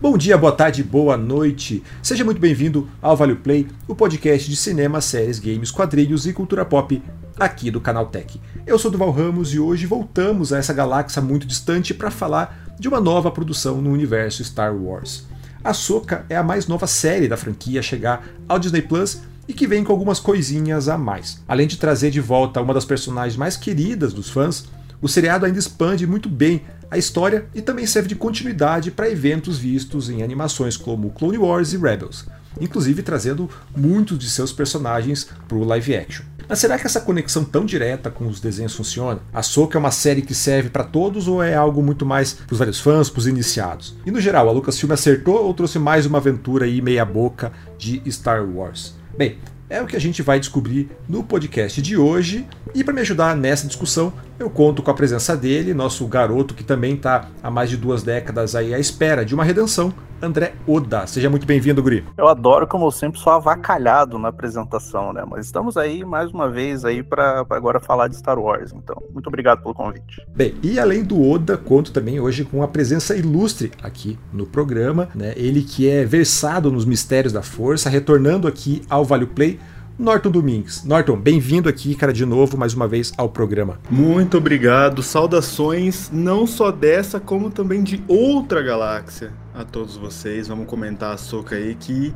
Bom dia, boa tarde, boa noite. Seja muito bem-vindo ao Vale Play, o podcast de cinema, séries, games, quadrilhos e cultura pop aqui do Canal Tech. Eu sou Duval Ramos e hoje voltamos a essa galáxia muito distante para falar de uma nova produção no universo Star Wars. A Soca é a mais nova série da franquia a chegar ao Disney Plus e que vem com algumas coisinhas a mais. Além de trazer de volta uma das personagens mais queridas dos fãs, o seriado ainda expande muito bem a história e também serve de continuidade para eventos vistos em animações como Clone Wars e Rebels, inclusive trazendo muitos de seus personagens para o live action. Mas será que essa conexão tão direta com os desenhos funciona? A Soca é uma série que serve para todos ou é algo muito mais para os vários fãs, para os iniciados? E no geral, a Lucasfilm acertou ou trouxe mais uma aventura aí meia boca de Star Wars? Bem, é o que a gente vai descobrir no podcast de hoje. E para me ajudar nessa discussão, eu conto com a presença dele, nosso garoto que também está há mais de duas décadas aí à espera de uma redenção, André Oda. Seja muito bem-vindo, Guri. Eu adoro, como eu sempre, sou avacalhado na apresentação, né? Mas estamos aí mais uma vez aí para agora falar de Star Wars. Então, muito obrigado pelo convite. Bem, e além do Oda, conto também hoje com a presença ilustre aqui no programa, né? Ele que é versado nos mistérios da força, retornando aqui ao Vale Play Norton Domingues. Norton, bem-vindo aqui, cara, de novo, mais uma vez, ao programa. Muito obrigado. Saudações, não só dessa, como também de outra galáxia a todos vocês. Vamos comentar a soca aí que.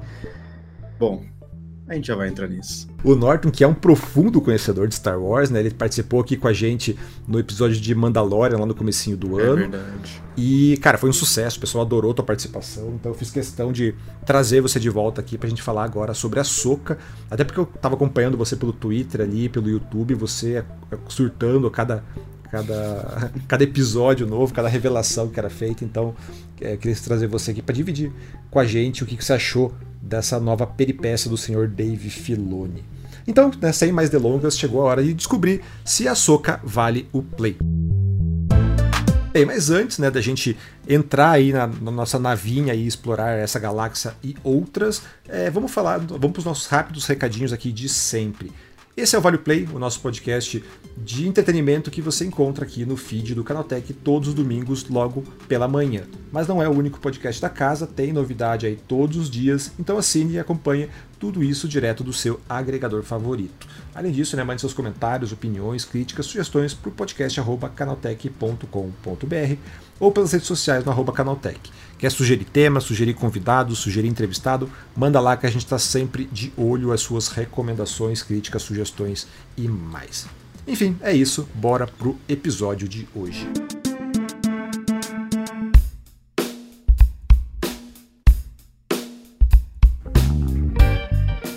Bom, a gente já vai entrar nisso. O Norton, que é um profundo conhecedor de Star Wars, né? Ele participou aqui com a gente no episódio de Mandalorian, lá no comecinho do é ano. verdade. E, cara, foi um sucesso, o pessoal adorou tua participação, então eu fiz questão de trazer você de volta aqui pra gente falar agora sobre a Soca. Até porque eu tava acompanhando você pelo Twitter ali, pelo YouTube, você surtando cada cada, cada episódio novo, cada revelação que era feita. Então, é, queria trazer você aqui para dividir com a gente o que, que você achou dessa nova peripécia do senhor Dave Filoni. Então, né, sem mais delongas, chegou a hora de descobrir se a Soca vale o play. Bem, mas antes né, da gente entrar aí na, na nossa navinha e explorar essa galáxia e outras, é, vamos falar, vamos para os nossos rápidos recadinhos aqui de sempre. Esse é o Vale Play, o nosso podcast de entretenimento que você encontra aqui no feed do Canaltech todos os domingos, logo pela manhã. Mas não é o único podcast da casa, tem novidade aí todos os dias, então assine e acompanhe tudo isso direto do seu agregador favorito. Além disso, né, mande seus comentários, opiniões, críticas, sugestões para o podcast canaltech.com.br ou pelas redes sociais no arroba canaltech. Quer sugerir tema, sugerir convidado, sugerir entrevistado? Manda lá que a gente está sempre de olho às suas recomendações, críticas, sugestões e mais. Enfim, é isso. Bora pro episódio de hoje.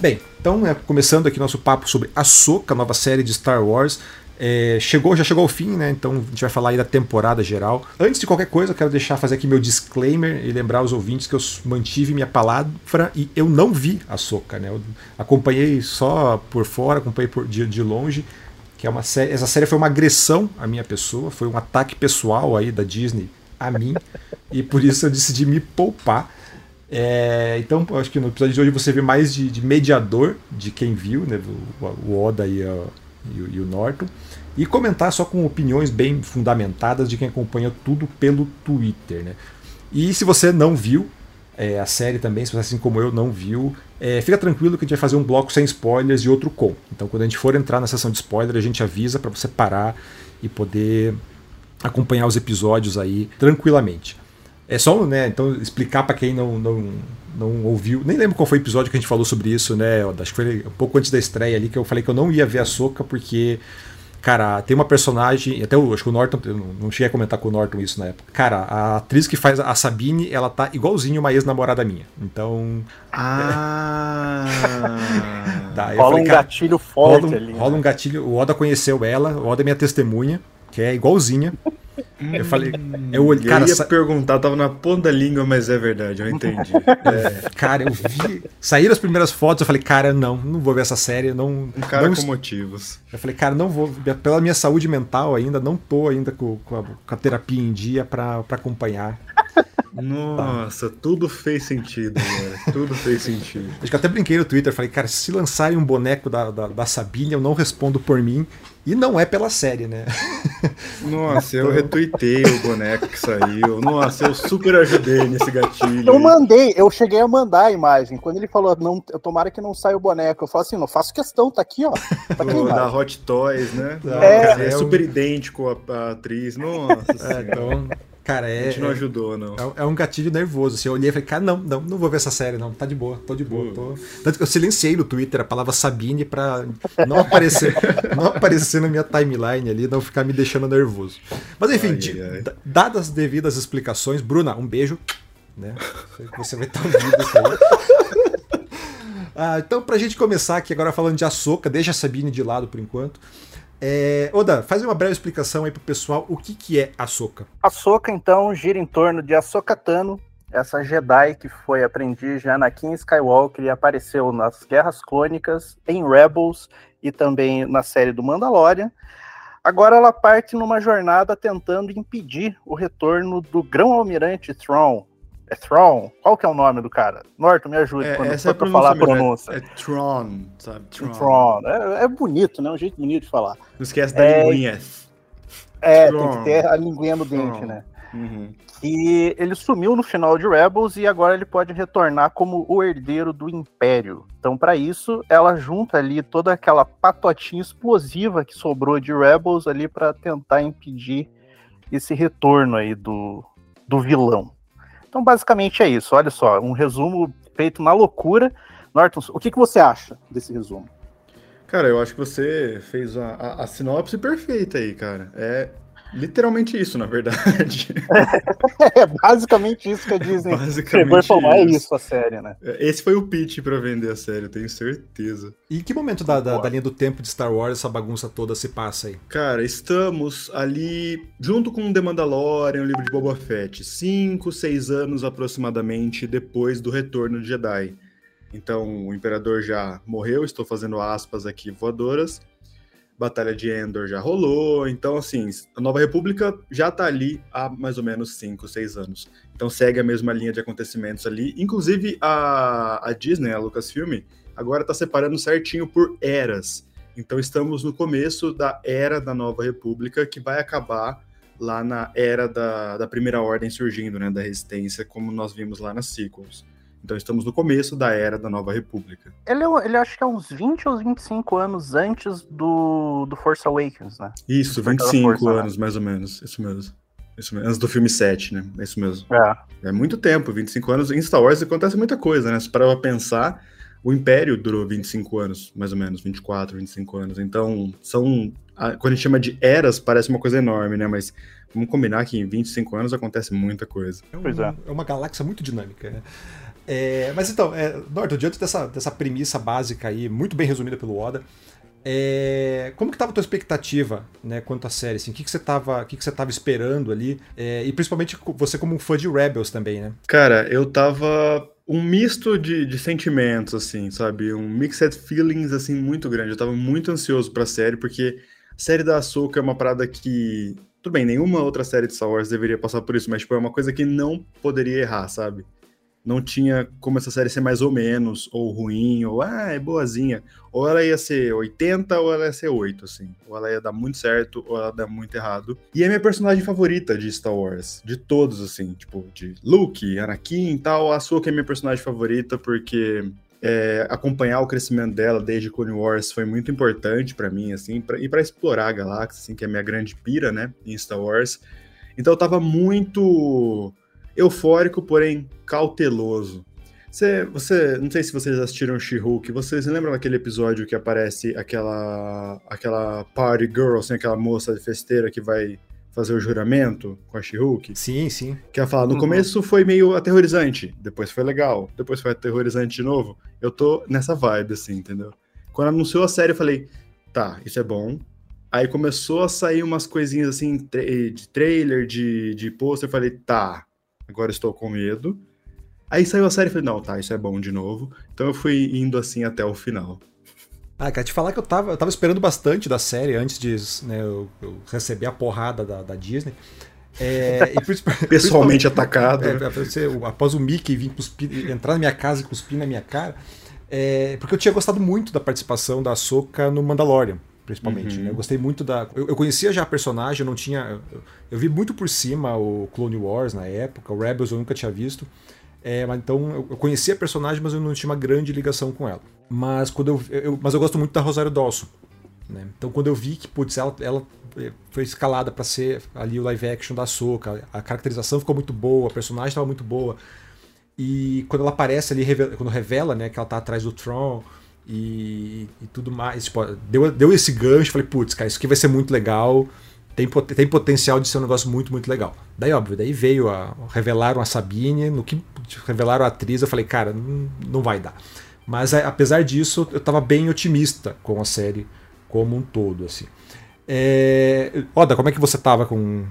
Bem, então, né, começando aqui nosso papo sobre a Soca, nova série de Star Wars. É, chegou, já chegou ao fim, né? Então a gente vai falar aí da temporada geral. Antes de qualquer coisa, eu quero deixar fazer aqui meu disclaimer e lembrar os ouvintes que eu mantive minha palavra e eu não vi a Soca, né? Eu acompanhei só por fora, acompanhei por, de, de longe. Que é uma série, essa série foi uma agressão à minha pessoa, foi um ataque pessoal aí da Disney a mim e por isso eu decidi me poupar. É, então, acho que no episódio de hoje você vê mais de, de mediador de quem viu, né? O, o Oda e a e, e o Norton, e comentar só com opiniões bem fundamentadas de quem acompanha tudo pelo Twitter. Né? E se você não viu é, a série também, se você assim como eu não viu, é, fica tranquilo que a gente vai fazer um bloco sem spoilers e outro com. Então quando a gente for entrar na sessão de spoiler, a gente avisa para você parar e poder acompanhar os episódios aí tranquilamente. É só, né, então explicar para quem não, não, não ouviu, nem lembro qual foi o episódio que a gente falou sobre isso, né, acho que foi um pouco antes da estreia ali que eu falei que eu não ia ver a Soca porque cara, tem uma personagem, até eu acho que o Norton, eu não cheguei a comentar com o Norton isso na época. Cara, a atriz que faz a Sabine, ela tá igualzinho uma ex-namorada minha. Então, Ah! tá, rola falei, um cara, gatilho forte rola um, ali. rola né? um gatilho, o Oda conheceu ela, o Oda é minha testemunha, que é igualzinha. Eu falei, eu olhei, eu cara, ia sa- perguntar, tava na ponta da língua, mas é verdade, eu entendi. É, Cara, eu vi. Saíram as primeiras fotos, eu falei, cara, não, não vou ver essa série. Não, um cara não com motivos. Eu falei, cara, não vou. Pela minha saúde mental ainda, não tô ainda com, com, a, com a terapia em dia pra acompanhar. Nossa, tudo fez sentido, agora. Tudo fez sentido. Acho que eu até brinquei no Twitter, falei, cara, se lançarem um boneco da, da, da Sabine, eu não respondo por mim. E não é pela série, né? Nossa, eu retuitei o boneco que saiu. Nossa, eu super ajudei nesse gatilho. Eu mandei, eu cheguei a mandar a imagem. Quando ele falou, não, eu tomara que não saia o boneco, eu falo assim, não faço questão, tá aqui, ó. Tá aqui o, da Hot Toys, né? É, é, é super um... idêntico a, a atriz. Nossa. É, então, Cara, é. A gente não ajudou, não. É, é, um gatilho nervoso. Assim, eu olhei e falei, cara, não, não, não vou ver essa série, não. Tá de boa, tô de boa. Tô... Tanto que eu silenciei no Twitter a palavra Sabine pra não aparecer, não aparecer na minha timeline ali, não ficar me deixando nervoso. Mas enfim, ai, de, ai. dadas as devidas explicações, Bruna, um beijo. Né? Você vai estar ouvindo isso aí. ah, então, pra gente começar aqui agora falando de Açoka, deixa a Sabine de lado por enquanto. É, Oda, faz uma breve explicação aí pro pessoal o que, que é a Soca. A Soca, então, gira em torno de Ahsoka Tano, essa Jedi que foi aprendiz de Anakin Skywalker e apareceu nas Guerras Clônicas, em Rebels e também na série do Mandalorian. Agora ela parte numa jornada tentando impedir o retorno do grão-almirante Thrawn, é Thrawn? Qual que é o nome do cara? Norton, me ajude é, quando essa for é falar a pronúncia. É, é Tron, sabe? Tron. Tron. É, é, bonito, né? É um jeito bonito de falar. Não esquece da é, linguinha. É, Tron. tem que ter a linguinha no dente, né? Uhum. E ele sumiu no final de Rebels e agora ele pode retornar como o herdeiro do Império. Então, para isso, ela junta ali toda aquela patotinha explosiva que sobrou de Rebels ali para tentar impedir esse retorno aí do, do vilão. Então, basicamente é isso. Olha só, um resumo feito na loucura. Norton, o que, que você acha desse resumo? Cara, eu acho que você fez a, a, a sinopse perfeita aí, cara. É literalmente isso, na verdade. é basicamente isso que a Disney basicamente chegou e é isso a série, né? É, esse foi o pitch para vender a série, eu tenho certeza. E que momento da, da, da, linha do tempo de Star Wars essa bagunça toda se passa aí? Cara, estamos ali junto com The Mandalorian, o livro de Boba Fett, cinco, seis anos aproximadamente depois do retorno de Jedi. Então, o Imperador já morreu, estou fazendo aspas aqui voadoras, Batalha de Endor já rolou, então assim, a Nova República já tá ali há mais ou menos 5, 6 anos. Então segue a mesma linha de acontecimentos ali. Inclusive a, a Disney, a Lucasfilm, agora tá separando certinho por eras. Então estamos no começo da era da Nova República, que vai acabar lá na era da, da Primeira Ordem surgindo, né, da Resistência, como nós vimos lá nas sequels. Então estamos no começo da era da Nova República. Ele, é, ele acho que é uns 20 ou 25 anos antes do, do Force Awakens, né? Isso, 25 Força, né? anos, né? mais ou menos. Isso mesmo. Isso mesmo. Antes do filme 7, né? É isso mesmo. É. É muito tempo, 25 anos. Em Star Wars acontece muita coisa, né? Se parar pra pensar, o Império durou 25 anos, mais ou menos, 24, 25 anos. Então, são. Quando a gente chama de eras, parece uma coisa enorme, né? Mas vamos combinar que em 25 anos acontece muita coisa. É, um, é. é uma galáxia muito dinâmica, né? É, mas então, é, Norton, diante dessa, dessa premissa básica aí, muito bem resumida pelo Oda, é, como que estava a tua expectativa né, quanto à série? Assim, o que, que você estava que que você esperando ali? É, e principalmente você como um fã de Rebels também, né? Cara, eu tava um misto de, de sentimentos, assim, sabe? Um mixed feelings, assim, muito grande. Eu tava muito ansioso pra série, porque a série da Ahsoka é uma parada que... Tudo bem, nenhuma outra série de Star Wars deveria passar por isso, mas, tipo, é uma coisa que não poderia errar, sabe? Não tinha como essa série ser mais ou menos, ou ruim, ou ah, é boazinha. Ou ela ia ser 80 ou ela ia ser 8, assim. Ou ela ia dar muito certo ou ela ia dar muito errado. E é minha personagem favorita de Star Wars, de todos, assim, tipo, de Luke, Anakin e tal. A que é minha personagem favorita porque é, acompanhar o crescimento dela desde Clone Wars foi muito importante para mim, assim, pra, e para explorar a galáxia, assim, que é a minha grande pira, né, em Star Wars. Então eu tava muito eufórico, porém cauteloso. Você, você, não sei se vocês assistiram She-Hulk, vocês lembram daquele episódio que aparece aquela aquela party girl, assim, aquela moça festeira que vai fazer o juramento com a She-Hulk? Sim, sim. Que ela fala, no uhum. começo foi meio aterrorizante, depois foi legal, depois foi aterrorizante de novo. Eu tô nessa vibe, assim, entendeu? Quando anunciou a série, eu falei, tá, isso é bom. Aí começou a sair umas coisinhas assim, de trailer, de, de pôster, eu falei, tá, agora estou com medo. Aí saiu a série e falei, não, tá, isso é bom de novo. Então eu fui indo assim até o final. Ah, quero te falar que eu tava, eu tava esperando bastante da série antes de né, eu, eu receber a porrada da, da Disney. É, e, Pessoalmente atacado. É, você, após o Mickey vir cuspir, entrar na minha casa e cuspir na minha cara. É, porque eu tinha gostado muito da participação da Soca no Mandalorian, principalmente. Uhum. Né? Eu gostei muito da. Eu, eu, conhecia já a personagem, eu não tinha. Eu, eu, vi muito por cima o Clone Wars na época, o Rebels eu nunca tinha visto. É, então eu conhecia a personagem, mas eu não tinha uma grande ligação com ela. Mas quando eu, eu mas eu gosto muito da Rosário Dawson. Né? Então quando eu vi que putz, ela, ela é, foi escalada para ser ali o live action da Soca, a caracterização ficou muito boa, a personagem estava muito boa. E quando ela aparece ali, quando revela né, que ela tá atrás do Tron e, e tudo mais, tipo, deu, deu esse gancho, falei, putz, cara, isso aqui vai ser muito legal tem, tem potencial de ser um negócio muito, muito legal. Daí, óbvio, daí veio a. Revelaram a Sabine, no que revelaram a atriz, eu falei, cara, não, vai dar. Mas apesar disso, eu estava bem otimista com a série como um todo, assim. É... Oda, como é que você estava com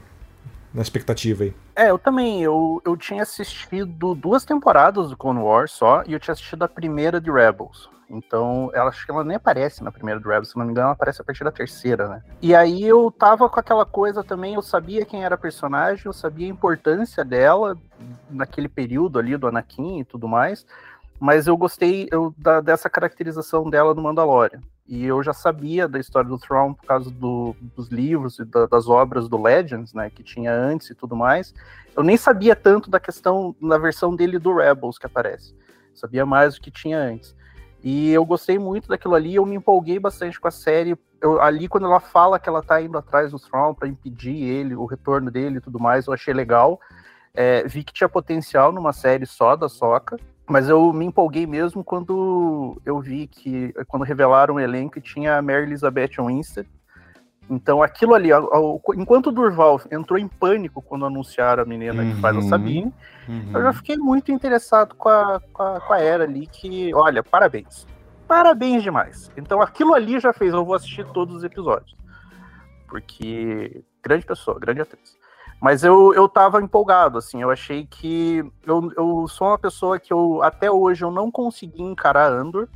na expectativa aí? É, eu também. Eu, eu tinha assistido duas temporadas do Clone Wars só, e eu tinha assistido a primeira de Rebels. Então, ela, acho que ela nem aparece na primeira do Rebels, se não me engano, ela aparece a partir da terceira, né? E aí eu tava com aquela coisa também, eu sabia quem era a personagem, eu sabia a importância dela naquele período ali do Anakin e tudo mais, mas eu gostei eu, da, dessa caracterização dela no Mandalorian. E eu já sabia da história do Thrawn por causa do, dos livros e da, das obras do Legends, né, que tinha antes e tudo mais. Eu nem sabia tanto da questão na versão dele do Rebels que aparece. Sabia mais do que tinha antes. E eu gostei muito daquilo ali, eu me empolguei bastante com a série. Eu, ali, quando ela fala que ela tá indo atrás do Thrawn para impedir ele, o retorno dele e tudo mais, eu achei legal. É, vi que tinha potencial numa série só da Soca, mas eu me empolguei mesmo quando eu vi que, quando revelaram o elenco, tinha a Mary Elizabeth Winstead, então aquilo ali, enquanto o Durval entrou em pânico quando anunciaram a menina uhum, que faz a uhum. Sabine, uhum. eu já fiquei muito interessado com a, com a, com a Era ali, que, olha, parabéns. Parabéns demais. Então aquilo ali já fez, eu vou assistir todos os episódios. Porque grande pessoa, grande atriz. Mas eu, eu tava empolgado, assim, eu achei que. Eu, eu sou uma pessoa que eu até hoje eu não consegui encarar Andor.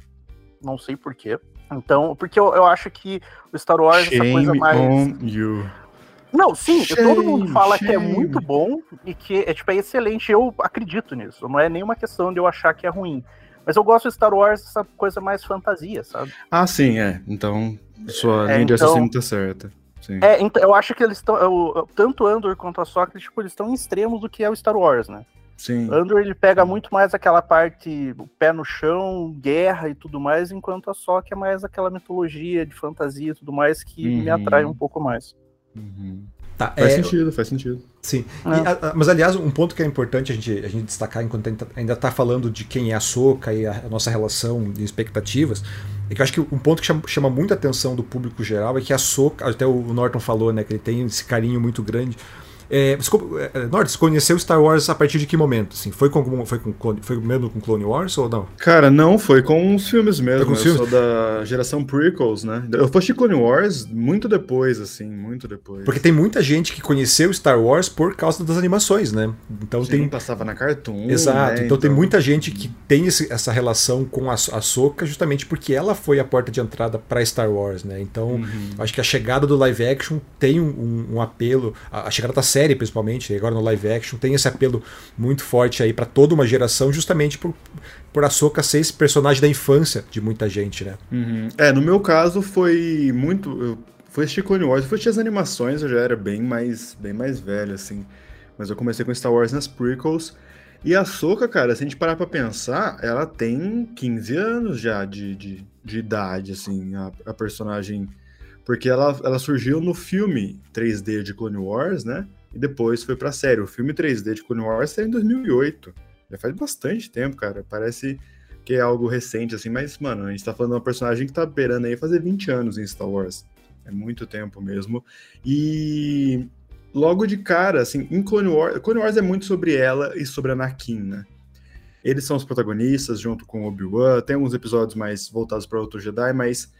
Não sei porquê. Então, porque eu, eu acho que o Star Wars Shame essa coisa mais. On you. Não, sim, shame, todo mundo fala shame. que é muito bom e que é, tipo, é excelente. Eu acredito nisso. Não é nenhuma questão de eu achar que é ruim. Mas eu gosto de Star Wars, essa coisa mais fantasia, sabe? Ah, sim, é. Então, sua é, linha de então, raciocínio tá certa. Sim. É, então, eu acho que eles estão. Tanto Andor quanto a Socrates, tipo, eles estão em extremos do que é o Star Wars, né? Sim. Andor ele pega muito mais aquela parte pé no chão, guerra e tudo mais, enquanto a Soca é mais aquela mitologia de fantasia e tudo mais que uhum. me atrai um pouco mais. Uhum. Tá, faz é... sentido, faz sentido. Sim. É. E, a, mas, aliás, um ponto que é importante a gente, a gente destacar enquanto ainda está falando de quem é a Soca e a, a, nossa relação de expectativas, é que eu acho que um ponto que chama, chama muita atenção do público geral é que a Soca, até o Norton falou, né, que ele tem esse carinho muito grande é, você, é, Norte, você conheceu Star Wars a partir de que momento? Assim, foi, com, foi, com foi mesmo com Clone Wars ou não? Cara, não, foi com os filmes mesmo. Com os eu filmes? sou da geração prequels, né? Eu fui assistir Clone Wars muito depois, assim, muito depois. Porque tem muita gente que conheceu Star Wars por causa das animações, né? Então Sim, tem. passava na Cartoon. Exato. Né? Então, então, tem muita gente que tem esse, essa relação com a, a Soca justamente porque ela foi a porta de entrada para Star Wars, né? Então, uhum. acho que a chegada do live action tem um, um, um apelo. A, a chegada da série, principalmente, agora no live action, tem esse apelo muito forte aí para toda uma geração, justamente por, por Ahsoka ser esse personagem da infância de muita gente, né? Uhum. É, no meu caso foi muito. Fui assistir Clone Wars, fui assistir as animações, eu já era bem mais, bem mais velho, assim. Mas eu comecei com Star Wars nas prequels. E a Soca, cara, se a gente parar pra pensar, ela tem 15 anos já de, de, de idade, assim, a, a personagem. Porque ela, ela surgiu no filme 3D de Clone Wars, né? E depois foi pra série. O filme 3D de Clone Wars saiu em 2008. Já faz bastante tempo, cara. Parece que é algo recente, assim, mas, mano, a gente tá falando de uma personagem que tá beirando aí fazer 20 anos em Star Wars. É muito tempo mesmo. E logo de cara, assim, em Clone Wars, Clone Wars é muito sobre ela e sobre Anakin, né? Eles são os protagonistas junto com Obi-Wan. Tem alguns episódios mais voltados para outro Jedi, mas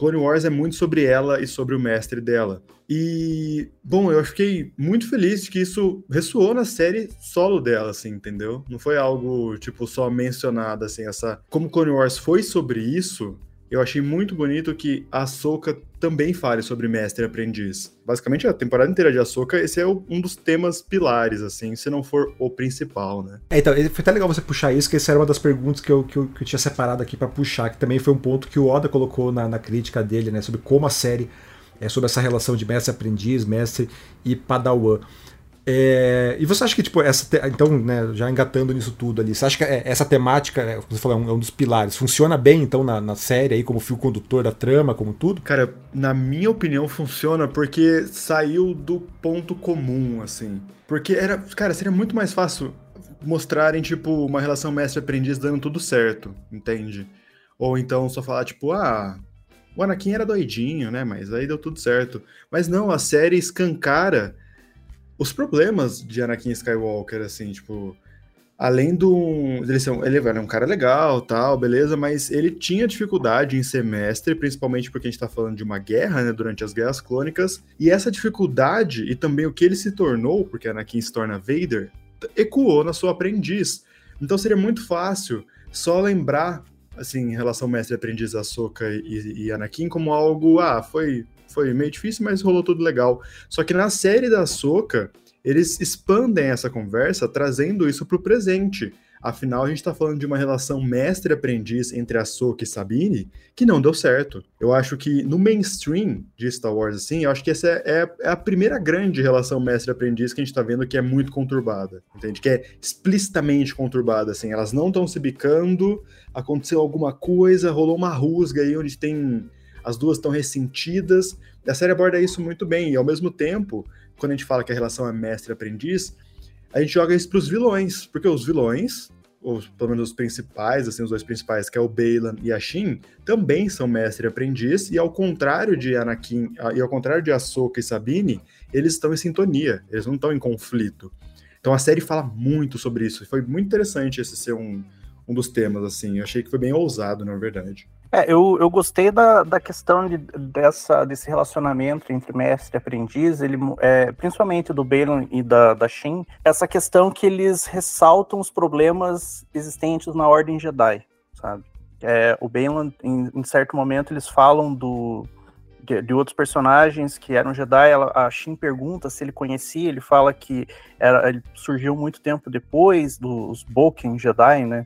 Clone Wars é muito sobre ela e sobre o mestre dela. E, bom, eu fiquei muito feliz de que isso ressoou na série solo dela, assim, entendeu? Não foi algo, tipo, só mencionado, assim, essa... Como Clone Wars foi sobre isso, eu achei muito bonito que a Ahsoka também fale sobre mestre e aprendiz. Basicamente, a temporada inteira de Ahsoka, esse é um dos temas pilares, assim, se não for o principal, né? É, então, foi até legal você puxar isso, que essa era uma das perguntas que eu, que eu, que eu tinha separado aqui para puxar, que também foi um ponto que o Oda colocou na, na crítica dele, né, sobre como a série é sobre essa relação de mestre-aprendiz, mestre e padawan. É, e você acha que, tipo, essa. Te... Então, né, já engatando nisso tudo ali, você acha que é, essa temática, né, você falou, é é um dos pilares, funciona bem, então, na, na série aí, como fio condutor da trama, como tudo? Cara, na minha opinião, funciona porque saiu do ponto comum, assim. Porque era. Cara, seria muito mais fácil mostrarem, tipo, uma relação mestre-aprendiz dando tudo certo, entende? Ou então só falar, tipo, ah, o Anakin era doidinho, né? Mas aí deu tudo certo. Mas não, a série escancara os problemas de Anakin Skywalker, assim, tipo, além do. Ele, ser, ele era um cara legal, tal, beleza, mas ele tinha dificuldade em ser mestre, principalmente porque a gente tá falando de uma guerra, né, durante as guerras clônicas, e essa dificuldade e também o que ele se tornou, porque Anakin se torna Vader, ecoou na sua aprendiz. Então seria muito fácil só lembrar, assim, em relação ao mestre aprendiz Ahsoka e, e Anakin como algo, ah, foi foi meio difícil, mas rolou tudo legal. Só que na série da Soca, eles expandem essa conversa trazendo isso para o presente. Afinal, a gente está falando de uma relação mestre-aprendiz entre a Soka e Sabine que não deu certo. Eu acho que no mainstream de Star Wars, assim, eu acho que essa é, é a primeira grande relação mestre-aprendiz que a gente está vendo que é muito conturbada, entende? Que é explicitamente conturbada, assim. Elas não estão se bicando, aconteceu alguma coisa, rolou uma rusga aí onde tem as duas estão ressentidas. A série aborda isso muito bem, e ao mesmo tempo, quando a gente fala que a relação é mestre-aprendiz, a gente joga isso para os vilões, porque os vilões, ou pelo menos os principais, assim, os dois principais, que é o Baylan e a Shin, também são mestre e aprendiz, e ao contrário de Anakin, e ao contrário de Ahsoka e Sabine, eles estão em sintonia, eles não estão em conflito. Então a série fala muito sobre isso, foi muito interessante esse ser um, um dos temas, assim, eu achei que foi bem ousado, na verdade. É, eu, eu gostei da, da questão de, dessa, desse relacionamento entre mestre e aprendiz, ele, é, principalmente do Balin e da, da Shin, essa questão que eles ressaltam os problemas existentes na Ordem Jedi, sabe? É, o Balin, em, em, certo momento, eles falam do, de, de, outros personagens que eram Jedi, ela, a Shin pergunta se ele conhecia, ele fala que era, ele surgiu muito tempo depois dos Boken Jedi, né?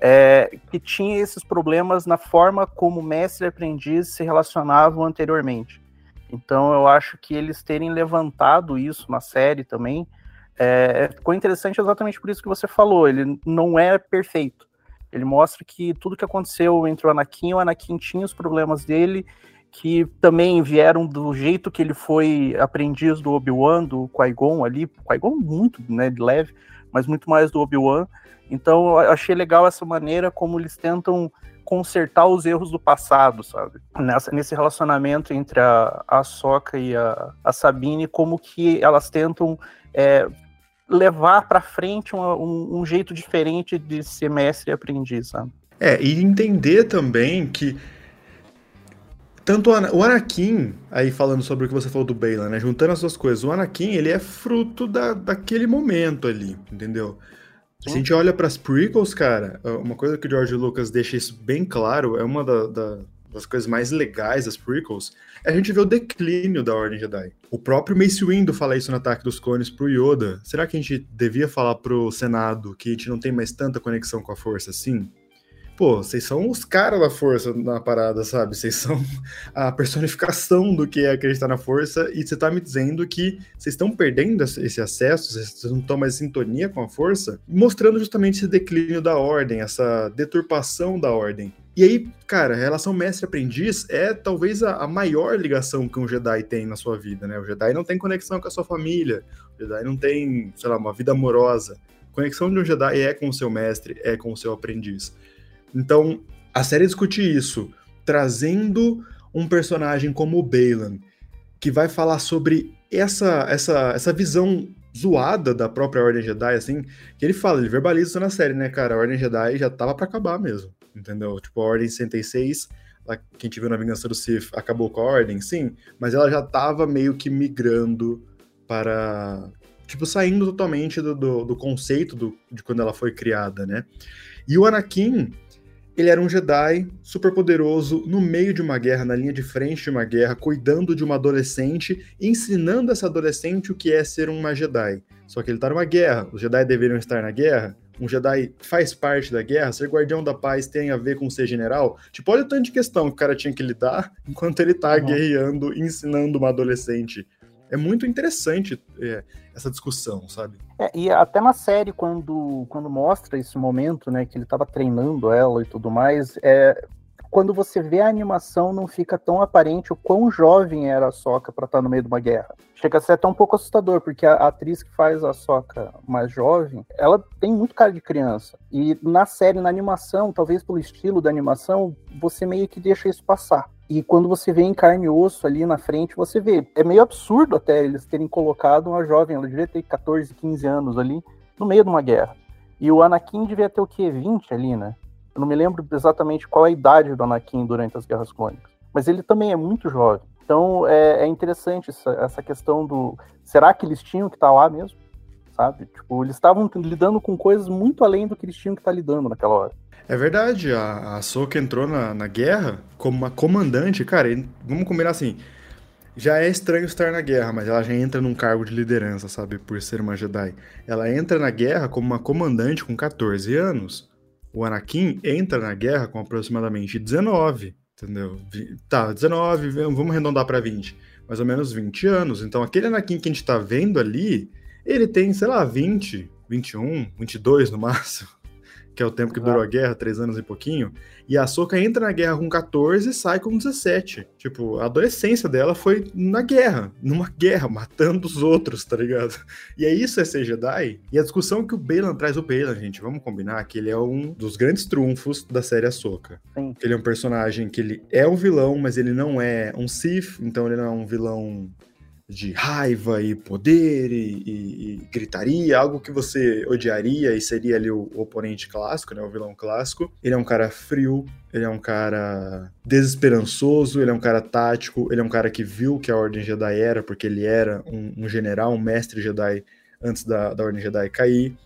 É, que tinha esses problemas na forma como mestre e aprendiz se relacionavam anteriormente. Então eu acho que eles terem levantado isso na série também é, ficou interessante exatamente por isso que você falou. Ele não é perfeito. Ele mostra que tudo que aconteceu entre o Anakin, o Anakin tinha os problemas dele, que também vieram do jeito que ele foi aprendiz do Obi-Wan, do Qui-Gon ali, Qui-Gon muito né, leve, mas muito mais do Obi-Wan, então achei legal essa maneira como eles tentam consertar os erros do passado, sabe? Nessa, nesse relacionamento entre a, a Soca e a, a Sabine, como que elas tentam é, levar para frente um, um, um, jeito diferente de ser mestre e aprendiz, sabe? É, e entender também que tanto o Anakin, aí falando sobre o que você falou do Baylan, né? Juntando as duas coisas, o Anakin, ele é fruto da, daquele momento ali, entendeu? Se a gente olha para as prequels, cara, uma coisa que o George Lucas deixa isso bem claro, é uma da, da, das coisas mais legais das prequels, é a gente ver o declínio da Ordem Jedi. O próprio Mace Windu fala isso no Ataque dos Clones pro Yoda. Será que a gente devia falar pro Senado que a gente não tem mais tanta conexão com a Força assim? Pô, vocês são os caras da força na parada, sabe? Vocês são a personificação do que é acreditar na força, e você tá me dizendo que vocês estão perdendo esse acesso, vocês não estão mais em sintonia com a força, mostrando justamente esse declínio da ordem, essa deturpação da ordem. E aí, cara, a relação mestre-aprendiz é talvez a, a, maior ligação que um Jedi tem na sua vida, né? O Jedi não tem conexão com a sua família, o Jedi não tem, sei lá, uma vida amorosa. A conexão de um Jedi é com o seu mestre, é com o seu aprendiz. Então, a série discute isso, trazendo um personagem como o Balan, que vai falar sobre essa, essa, essa visão zoada da própria Ordem Jedi, assim, que ele fala, ele verbaliza isso na série, né, cara? A Ordem Jedi já tava para acabar mesmo, entendeu? Tipo, a Ordem 66, lá, que a gente viu na Vingança do Sith, acabou com a Ordem, sim, mas ela já tava meio que migrando para... Tipo, saindo totalmente do, do, do conceito do, de quando ela foi criada, né? E o Anakin, Ele era um Jedi super poderoso no meio de uma guerra, na linha de frente de uma guerra, cuidando de uma adolescente, ensinando essa adolescente o que é ser uma Jedi. Só que ele tá numa guerra. Os Jedi deveriam estar na guerra. Um Jedi faz parte da guerra. Ser guardião da paz tem a ver com ser general. Tipo, olha o tanto de questão que o cara tinha que lidar enquanto ele tá guerreando, ensinando uma adolescente é muito interessante é, essa discussão, sabe? É, e até na série, quando, quando mostra esse momento, né, que ele estava treinando ela e tudo mais, é, quando você vê a animação, não fica tão aparente o quão jovem era a Soca para estar tá no meio de uma guerra. Chega a ser até um pouco assustador, porque a, atriz que faz a Soca mais jovem, ela tem muito cara de criança. E na série, na animação, talvez pelo estilo da animação, você meio que deixa isso passar. E quando você vê em carne e osso ali na frente, você vê. É meio absurdo até eles terem colocado uma jovem, ela devia ter 14, 15 anos ali, no meio de uma guerra. E o Anakin devia ter o quê? 20 ali, né? Eu não me lembro exatamente qual a idade do Anakin durante as Guerras Clônicas. Mas ele também é muito jovem. Então é, é interessante essa, essa, questão do. Será que eles tinham que estar tá lá mesmo? Sabe? Tipo, eles estavam lidando com coisas muito além do que eles tinham que estar tá lidando naquela hora. É verdade, a, a Soka entrou na, na guerra como uma comandante, cara, vamos combinar assim, já é estranho estar na guerra, mas ela já entra num cargo de liderança, sabe, por ser uma Jedi. Ela entra na guerra como uma comandante com 14 anos. O Anakin entra na guerra com aproximadamente 19, entendeu? Tá, 19, vamos arredondar para 20. Mais ou menos 20 anos. Então aquele Anakin que a gente tá vendo ali, ele tem, sei lá, 20, 21, 22 no máximo que é o tempo que durou a guerra, três anos e pouquinho, e a Soka entra na guerra com 14 e sai com 17. Tipo, a adolescência dela foi na guerra, numa guerra, matando os outros, tá ligado? E é isso é ser Jedi. E a discussão que o Balan traz, o Balan, gente, vamos combinar que ele é um dos grandes trunfos da série Ahsoka. Sim. Ele é um personagem que ele é um vilão, mas ele não é um Sith, então ele não é um vilão de raiva e poder e, e, e, gritaria, algo que você odiaria e seria ali o, o, oponente clássico, né, o vilão clássico. Ele é um cara frio, ele é um cara desesperançoso, ele é um cara tático, ele é um cara que viu que a Ordem Jedi era, porque ele era um, um general, um mestre Jedi antes da, da Ordem Jedi cair.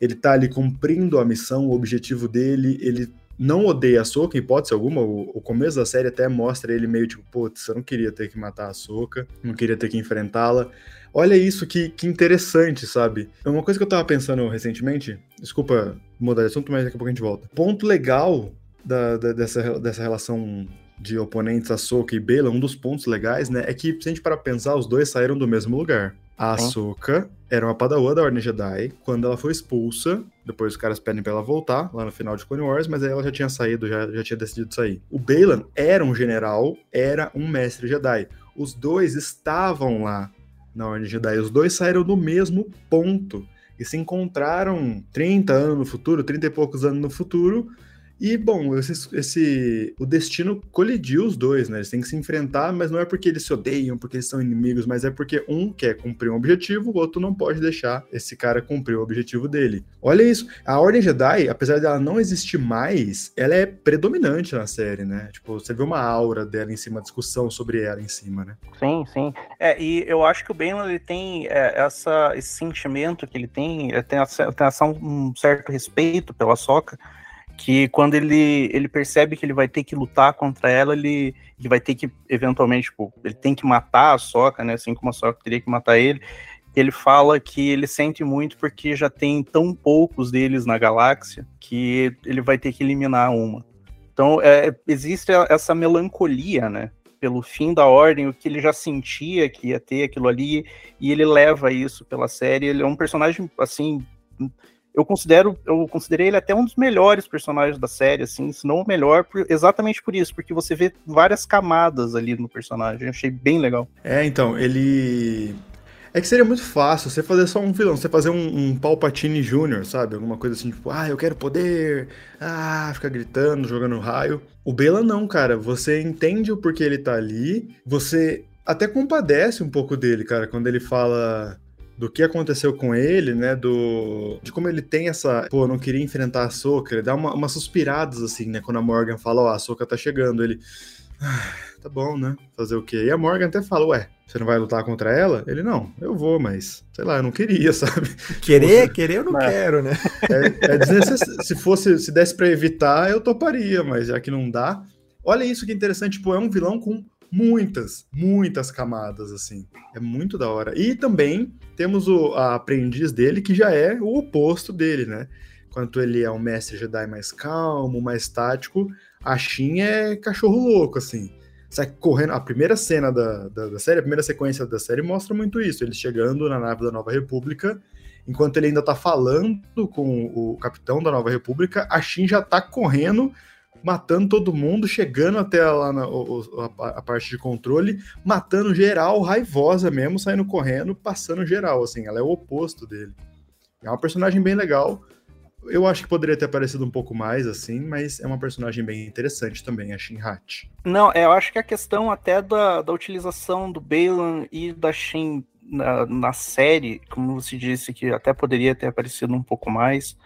Ele tá ali cumprindo a missão, o objetivo dele, ele não odeia a Soka, em hipótese alguma. O, o, começo da série até mostra ele meio tipo, putz, eu não queria ter que matar a Soka, não queria ter que enfrentá-la. Olha isso que, que interessante, sabe? É uma coisa que eu tava pensando recentemente, desculpa mudar de assunto, mas daqui a pouco a gente volta. Ponto legal da, da, dessa, dessa relação de oponentes Ahsoka e Bela, um dos pontos legais, né, é que se a gente para pensar, os dois saíram do mesmo lugar. A Ahsoka era uma padawan da Ordem Jedi. Quando ela foi expulsa, depois os caras pedem pra ela voltar, lá no final de Clone Wars, mas aí ela já tinha saído, já, já tinha decidido sair. O Balan era um general, era um mestre Jedi. Os dois estavam lá na Ordem Jedi. Os dois saíram do mesmo ponto. E se encontraram 30 anos no futuro, 30 e poucos anos no futuro, e, bom, esse, esse, o destino colidiu os dois, né? Eles têm que se enfrentar, mas não é porque eles se odeiam, porque eles são inimigos, mas é porque um quer cumprir um objetivo, o outro não pode deixar esse cara cumprir o objetivo dele. Olha isso, a Ordem Jedi, apesar dela não existir mais, ela é predominante na série, né? Tipo, você vê uma aura dela em cima, discussão sobre ela em cima, né? Sim, sim. É, e eu acho que o Ben, ele tem é, essa, esse sentimento que ele tem, tem, essa, tem essa, um certo respeito pela Soca, que quando ele, ele percebe que ele vai ter que lutar contra ela, ele, ele vai ter que, eventualmente, tipo, ele tem que matar a Soca, né, assim como a Soca teria que matar ele, ele fala que ele sente muito porque já tem tão poucos deles na galáxia que ele vai ter que eliminar uma. Então, é, existe essa melancolia, né, pelo fim da ordem, o que ele já sentia que ia ter aquilo ali, e ele leva isso pela série. Ele é um personagem, assim, eu considero, eu considerei ele até um dos melhores personagens da série, assim, se não o melhor, por, exatamente por isso, porque você vê várias camadas ali no personagem, eu achei bem legal. É, então, ele. É que seria muito fácil você fazer só um vilão, você fazer um, um Palpatine Jr., sabe? Alguma coisa assim, tipo, ah, eu quero poder, ah, ficar gritando, jogando raio. O Bela não, cara, você entende o porquê ele tá ali, você até compadece um pouco dele, cara, quando ele fala do que aconteceu com ele, né? Do. De como ele tem essa. Pô, não queria enfrentar a Soca. Ele dá uma, umas suspiradas, assim, né? Quando a Morgan fala, ó, oh, a Soca tá chegando. Ele. tá bom, né? Fazer o quê? E a Morgan até fala, ué, você não vai lutar contra ela? Ele, não, eu vou, mas, sei lá, eu não queria, sabe? Querer, querer eu não é. quero, né? É, é se fosse, se desse pra evitar, eu toparia, mas já que não dá. Olha isso que interessante, tipo, é um vilão com muitas, muitas camadas, assim. É muito da hora. E também temos o a aprendiz dele, que já é o oposto dele, né? Enquanto ele é um mestre Jedi mais calmo, mais tático, a Shin é cachorro louco, assim. Sai correndo. A primeira cena da, da, da, série, a primeira sequência da série mostra muito isso. Eles chegando na nave da Nova República, enquanto ele ainda tá falando com o capitão da Nova República, a Shin já tá correndo matando todo mundo, chegando até lá na a, a, parte de controle, matando geral, raivosa mesmo, saindo correndo, passando geral, assim, ela é o oposto dele. É uma personagem bem legal. Eu acho que poderia ter aparecido um pouco mais, assim, mas é uma personagem bem interessante também, a Shin-Hat. Não, é, eu acho que a questão até da, da utilização do Balan e da Shin na, na, série, como você disse, que até poderia ter aparecido um pouco mais,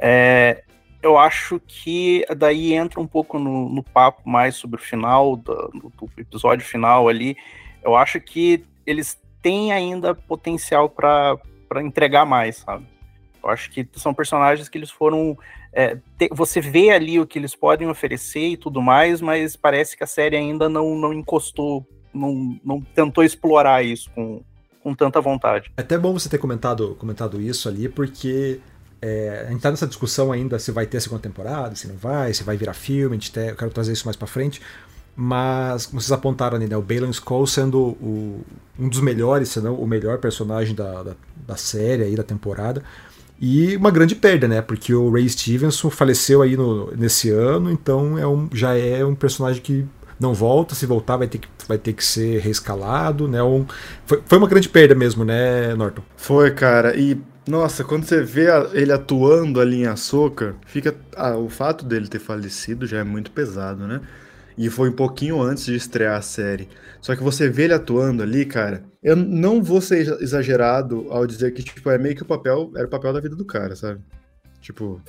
é, eu acho que daí entra um pouco no, no papo mais sobre o final, do, do, episódio final ali. Eu acho que eles têm ainda potencial para entregar mais, sabe? Eu acho que são personagens que eles foram. É, te, você vê ali o que eles podem oferecer e tudo mais, mas parece que a série ainda não, não encostou, não, não tentou explorar isso com, com tanta vontade. É até bom você ter comentado, comentado isso ali, porque é, a gente tá nessa discussão ainda se vai ter a segunda temporada, se não vai, se vai virar filme, a gente tem, eu quero trazer isso mais para frente. Mas, como vocês apontaram ali, né, o Balin Skull sendo o, um dos melhores, se não o melhor personagem da, da, da, série aí, da temporada. E uma grande perda, né? Porque o Ray Stevenson faleceu aí no, nesse ano, então é um, já é um personagem que não volta, se voltar vai ter que, vai ter que ser reescalado, né? Um, foi, foi uma grande perda mesmo, né, Norton? Foi, cara, e nossa, quando você vê ele atuando ali em Açúcar, fica. Ah, o fato dele ter falecido já é muito pesado, né? E foi um pouquinho antes de estrear a série. Só que você vê ele atuando ali, cara. Eu não vou ser exagerado ao dizer que, tipo, é meio que o papel. Era o papel da vida do cara, sabe? Tipo,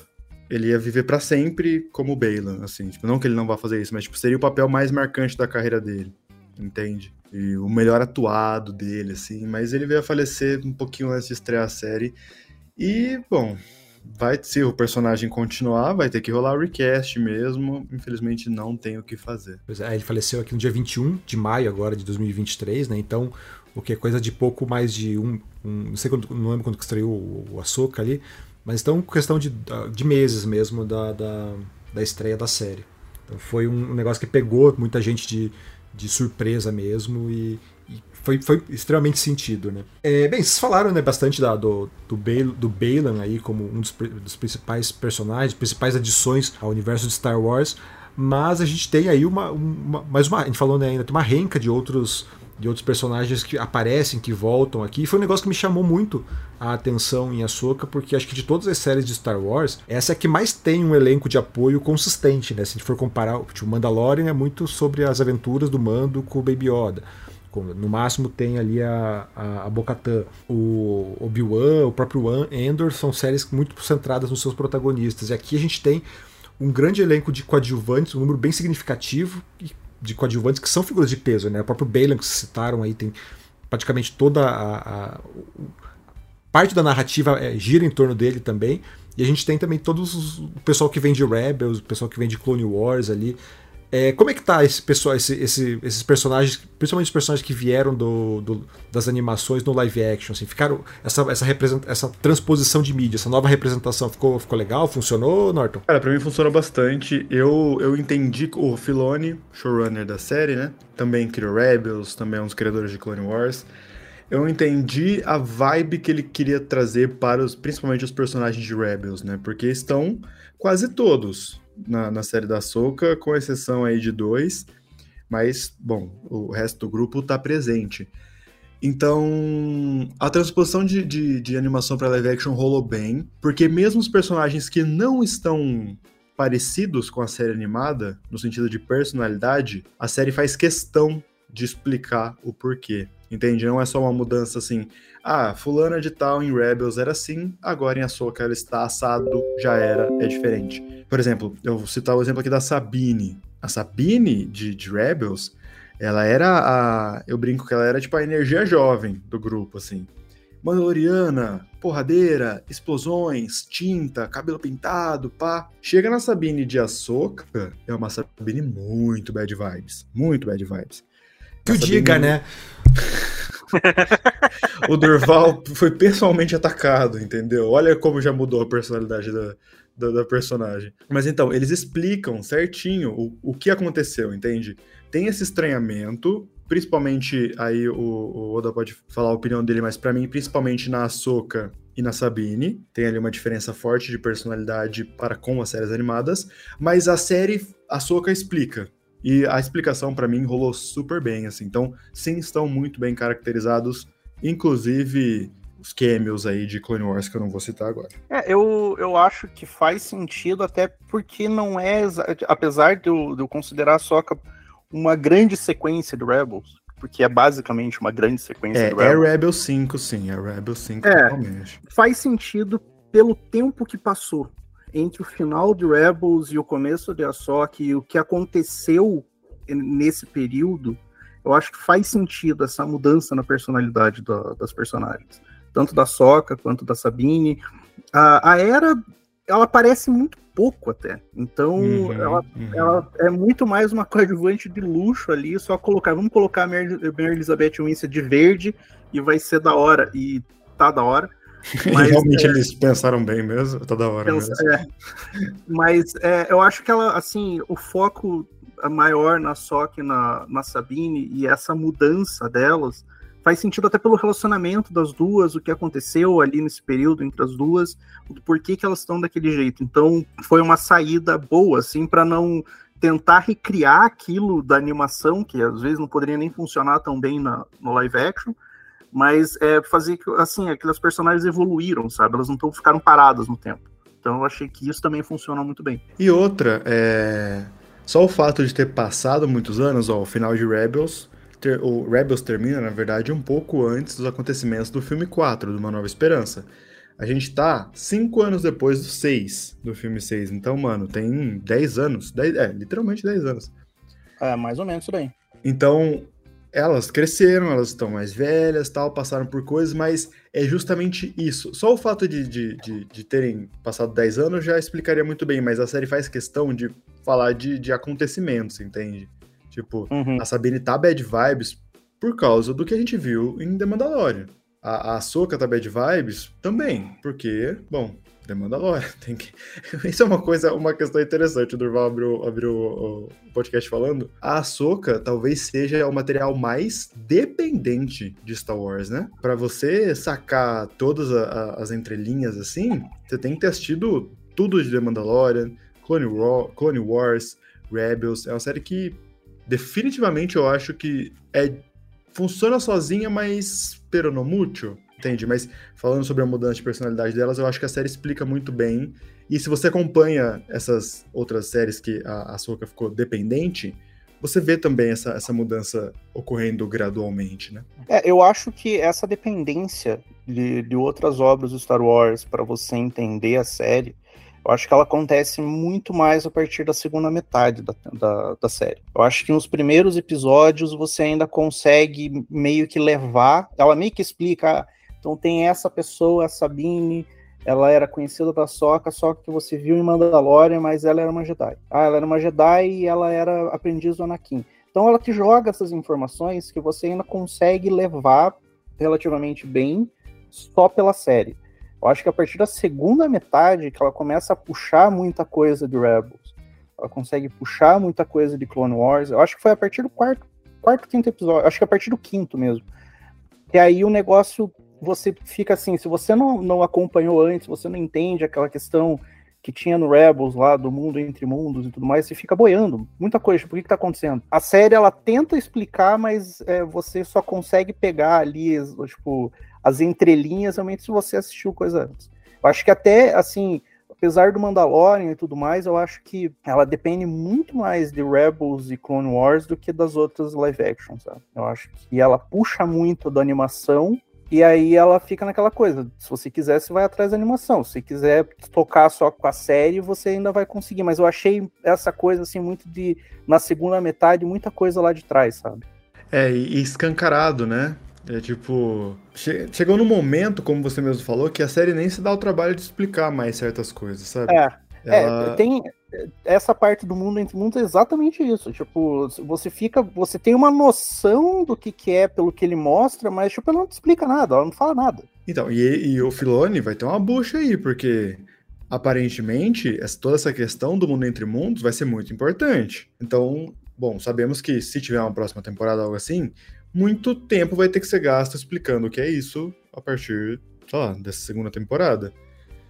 ele ia viver para sempre como Balan, assim. Tipo, não que ele não vá fazer isso, mas, tipo, seria o papel mais marcante da carreira dele. Entende? E o melhor atuado dele, assim, mas ele veio a falecer um pouquinho antes de estrear a série. E, bom, vai se o personagem continuar, vai ter que rolar o recast mesmo. Infelizmente não tem o que fazer. Pois é, ele faleceu aqui no dia 21 de maio agora de 2023, né? Então, o que é coisa de pouco mais de um, um não sei quando, não lembro quando que estreou o, Ahsoka ali, mas então questão de, de meses mesmo da, da, da estreia da série. Então foi um negócio que pegou muita gente de de surpresa mesmo e, e foi, foi extremamente sentido, né? É, bem, vocês falaram né, bastante da, do, do, Bale, do Balan aí como um dos, dos, principais personagens, principais adições ao universo de Star Wars, mas a gente tem aí uma, uma mais uma, a gente falou né, ainda, tem uma renca de outros de outros personagens que aparecem, que voltam aqui. Foi um negócio que me chamou muito a atenção em Ahsoka, porque acho que de todas as séries de Star Wars, essa é a que mais tem um elenco de apoio consistente, né? Se a gente for comparar, tipo, Mandalorian é muito sobre as aventuras do Mando com o Baby Yoda. No máximo tem ali a, a, a Bocatan, o Obi-Wan, o próprio Andor, são séries muito centradas nos seus protagonistas. E aqui a gente tem um grande elenco de coadjuvantes, um número bem significativo, de coadjuvantes que são figuras de peso, né? O próprio Balan que citaram aí tem praticamente toda a, a, parte da narrativa é, gira em torno dele também. E a gente tem também todos os, o pessoal que vem de Rebels, o pessoal que vem de Clone Wars ali. É, como é que tá esse pessoal, esse, esse, esses personagens, principalmente os personagens que vieram do, do, das animações no live action, assim, ficaram essa, essa, essa transposição de mídia, essa nova representação ficou, ficou legal, funcionou, Norton? Cara, pra mim funcionou bastante. Eu, eu entendi o Filoni, showrunner da série, né? Também criou Rebels, também é um dos criadores de Clone Wars. Eu entendi a vibe que ele queria trazer para os, principalmente os personagens de Rebels, né? Porque estão quase todos na, na série da Soca, com exceção aí de dois. Mas, bom, o resto do grupo está presente. Então, a transposição de, de, de animação para live action rolou bem, porque mesmo os personagens que não estão parecidos com a série animada, no sentido de personalidade, a série faz questão de explicar o porquê. Entende? Não é só uma mudança assim, ah, fulana de tal em Rebels era assim, agora em Ahsoka ela está assado, já era, é diferente. Por exemplo, eu vou citar o exemplo aqui da Sabine. a Sabine de, de Rebels, ela era a. Eu brinco que ela era tipo a energia jovem do grupo, assim. Mandaloriana, porradeira, explosões, tinta, cabelo pintado, pá. Chega na Sabine de Ahsoka, é uma Sabine muito bad vibes. Muito bad vibes. Que o diga, né? o Durval foi pessoalmente atacado, entendeu? Olha como já mudou a personalidade da, da, da personagem. Mas então, eles explicam certinho o, o que aconteceu, entende? Tem esse estranhamento, principalmente aí o, o Oda pode falar a opinião dele, mas para mim, principalmente na Ahsoka e na Sabine, tem ali uma diferença forte de personalidade para com as séries animadas, mas a série Ahsoka explica, e a explicação para mim rolou super bem, assim. Então, sim, estão muito bem caracterizados, inclusive os cameos aí de Clone Wars que eu não vou citar agora. É, eu, eu acho que faz sentido até porque não é, apesar de eu, de eu considerar a Soca uma grande sequência do Rebels, porque é basicamente uma grande sequência é, do Rebels. É Rebels 5, sim, é Rebels 5 é, totalmente. Faz sentido pelo tempo que passou entre o final de Rebels e o começo de Ahsoka e o que aconteceu nesse período, eu acho que faz sentido essa mudança na personalidade da, das personagens, tanto da Soca quanto da Sabine. A, a Era, ela aparece muito pouco até, então uhum, ela, uhum. ela, é muito mais uma coadjuvante de luxo ali, só colocar, vamos colocar a Mary, Mary Elizabeth Winstead de verde e vai ser da hora, e tá da hora. Mas, Realmente é, eles pensaram bem mesmo, toda hora pensa, mesmo. É, mas é, eu acho que ela, assim, o foco maior na Sock na, na Sabine e essa mudança delas faz sentido até pelo relacionamento das duas, o que aconteceu ali nesse período entre as duas, o porquê que elas estão daquele jeito. Então, foi uma saída boa, assim, para não tentar recriar aquilo da animação, que às vezes não poderia nem funcionar tão bem na, no live action, mas é fazer que, assim, aquelas personagens evoluíram, sabe? Elas não tão, ficaram paradas no tempo. Então eu achei que isso também funciona muito bem. E outra, é... só o fato de ter passado muitos anos, ó, o final de Rebels, ter... o Rebels termina, na verdade, um pouco antes dos acontecimentos do filme 4, do Uma Nova Esperança. A gente tá cinco anos depois do 6, do filme 6. Então, mano, tem 10 anos. 10, é, literalmente 10 anos. É, mais ou menos isso daí. Então, elas cresceram, elas estão mais velhas, tal, passaram por coisas, mas é justamente isso. Só o fato de, de, de, de terem passado 10 anos já explicaria muito bem, mas a série faz questão de falar de, de acontecimentos, entende? Tipo, uhum. a Sabine tá bad vibes por causa do que a gente viu em The Mandalorian. A, a Soca tá bad vibes também, porque, bom, The Mandalorian. Tem que... Isso é uma coisa, uma questão interessante. O Durval abriu, abriu o podcast falando. A Ahsoka talvez seja o material mais dependente de Star Wars, né? Para você sacar todas a, a, as entrelinhas assim, você tem que ter assistido tudo de The Mandalorian, Clone, Clone Wars, Rebels. É uma série que definitivamente eu acho que é funciona sozinha, mas pero Entende? Mas falando sobre a mudança de personalidade delas, eu acho que a série explica muito bem. E se você acompanha essas outras séries que a Ahsoka ficou dependente, você vê também essa, essa mudança ocorrendo gradualmente, né? É, eu acho que essa dependência de, de outras obras do Star Wars para você entender a série, eu acho que ela acontece muito mais a partir da segunda metade da, da, da, série. Eu acho que nos primeiros episódios você ainda consegue meio que levar. Ela meio que explica então tem essa pessoa, a Sabine, ela era conhecida da Soca, só que você viu em Mandalorian, mas ela era uma Jedi. Ah, ela era uma Jedi e ela era aprendiz do Anakin. Então ela te joga essas informações que você ainda consegue levar relativamente bem só pela série. Eu acho que a partir da segunda metade que ela começa a puxar muita coisa de Rebels. Ela consegue puxar muita coisa de Clone Wars. Eu acho que foi a partir do quarto, quarto, quinto episódio. Acho que a partir do quinto mesmo. E aí o negócio você fica assim, se você não, não acompanhou antes, você não entende aquela questão que tinha no Rebels lá, do mundo entre mundos e tudo mais, você fica boiando. Muita coisa, tipo, o que, que tá acontecendo? A série, ela tenta explicar, mas é, você só consegue pegar ali, tipo, as entrelinhas, realmente, se você assistiu coisa antes. Eu acho que até, assim, apesar do Mandalorian e tudo mais, eu acho que ela depende muito mais de Rebels e Clone Wars do que das outras live action, sabe? Eu acho que ela puxa muito da animação E aí ela fica naquela coisa. Se você quiser, você vai atrás da animação. Se quiser tocar só com a série, você ainda vai conseguir. Mas eu achei essa coisa assim muito de na segunda metade muita coisa lá de trás, sabe? É, e escancarado, né? É tipo. Che chegou no momento, como você mesmo falou, que a série nem se dá o trabalho de explicar mais certas coisas, sabe? É. Ela... É, tem essa parte do mundo entre mundos é exatamente isso. Tipo, você fica, você tem uma noção do que, que é pelo que ele mostra, mas tipo, ela não te explica nada, ela não fala nada. Então, e, e o Filone vai ter uma bucha aí, porque aparentemente toda essa questão do mundo entre mundos vai ser muito importante. Então, bom, sabemos que se tiver uma próxima temporada algo assim, muito tempo vai ter que ser gasto explicando o que é isso a partir, sei lá, dessa segunda temporada.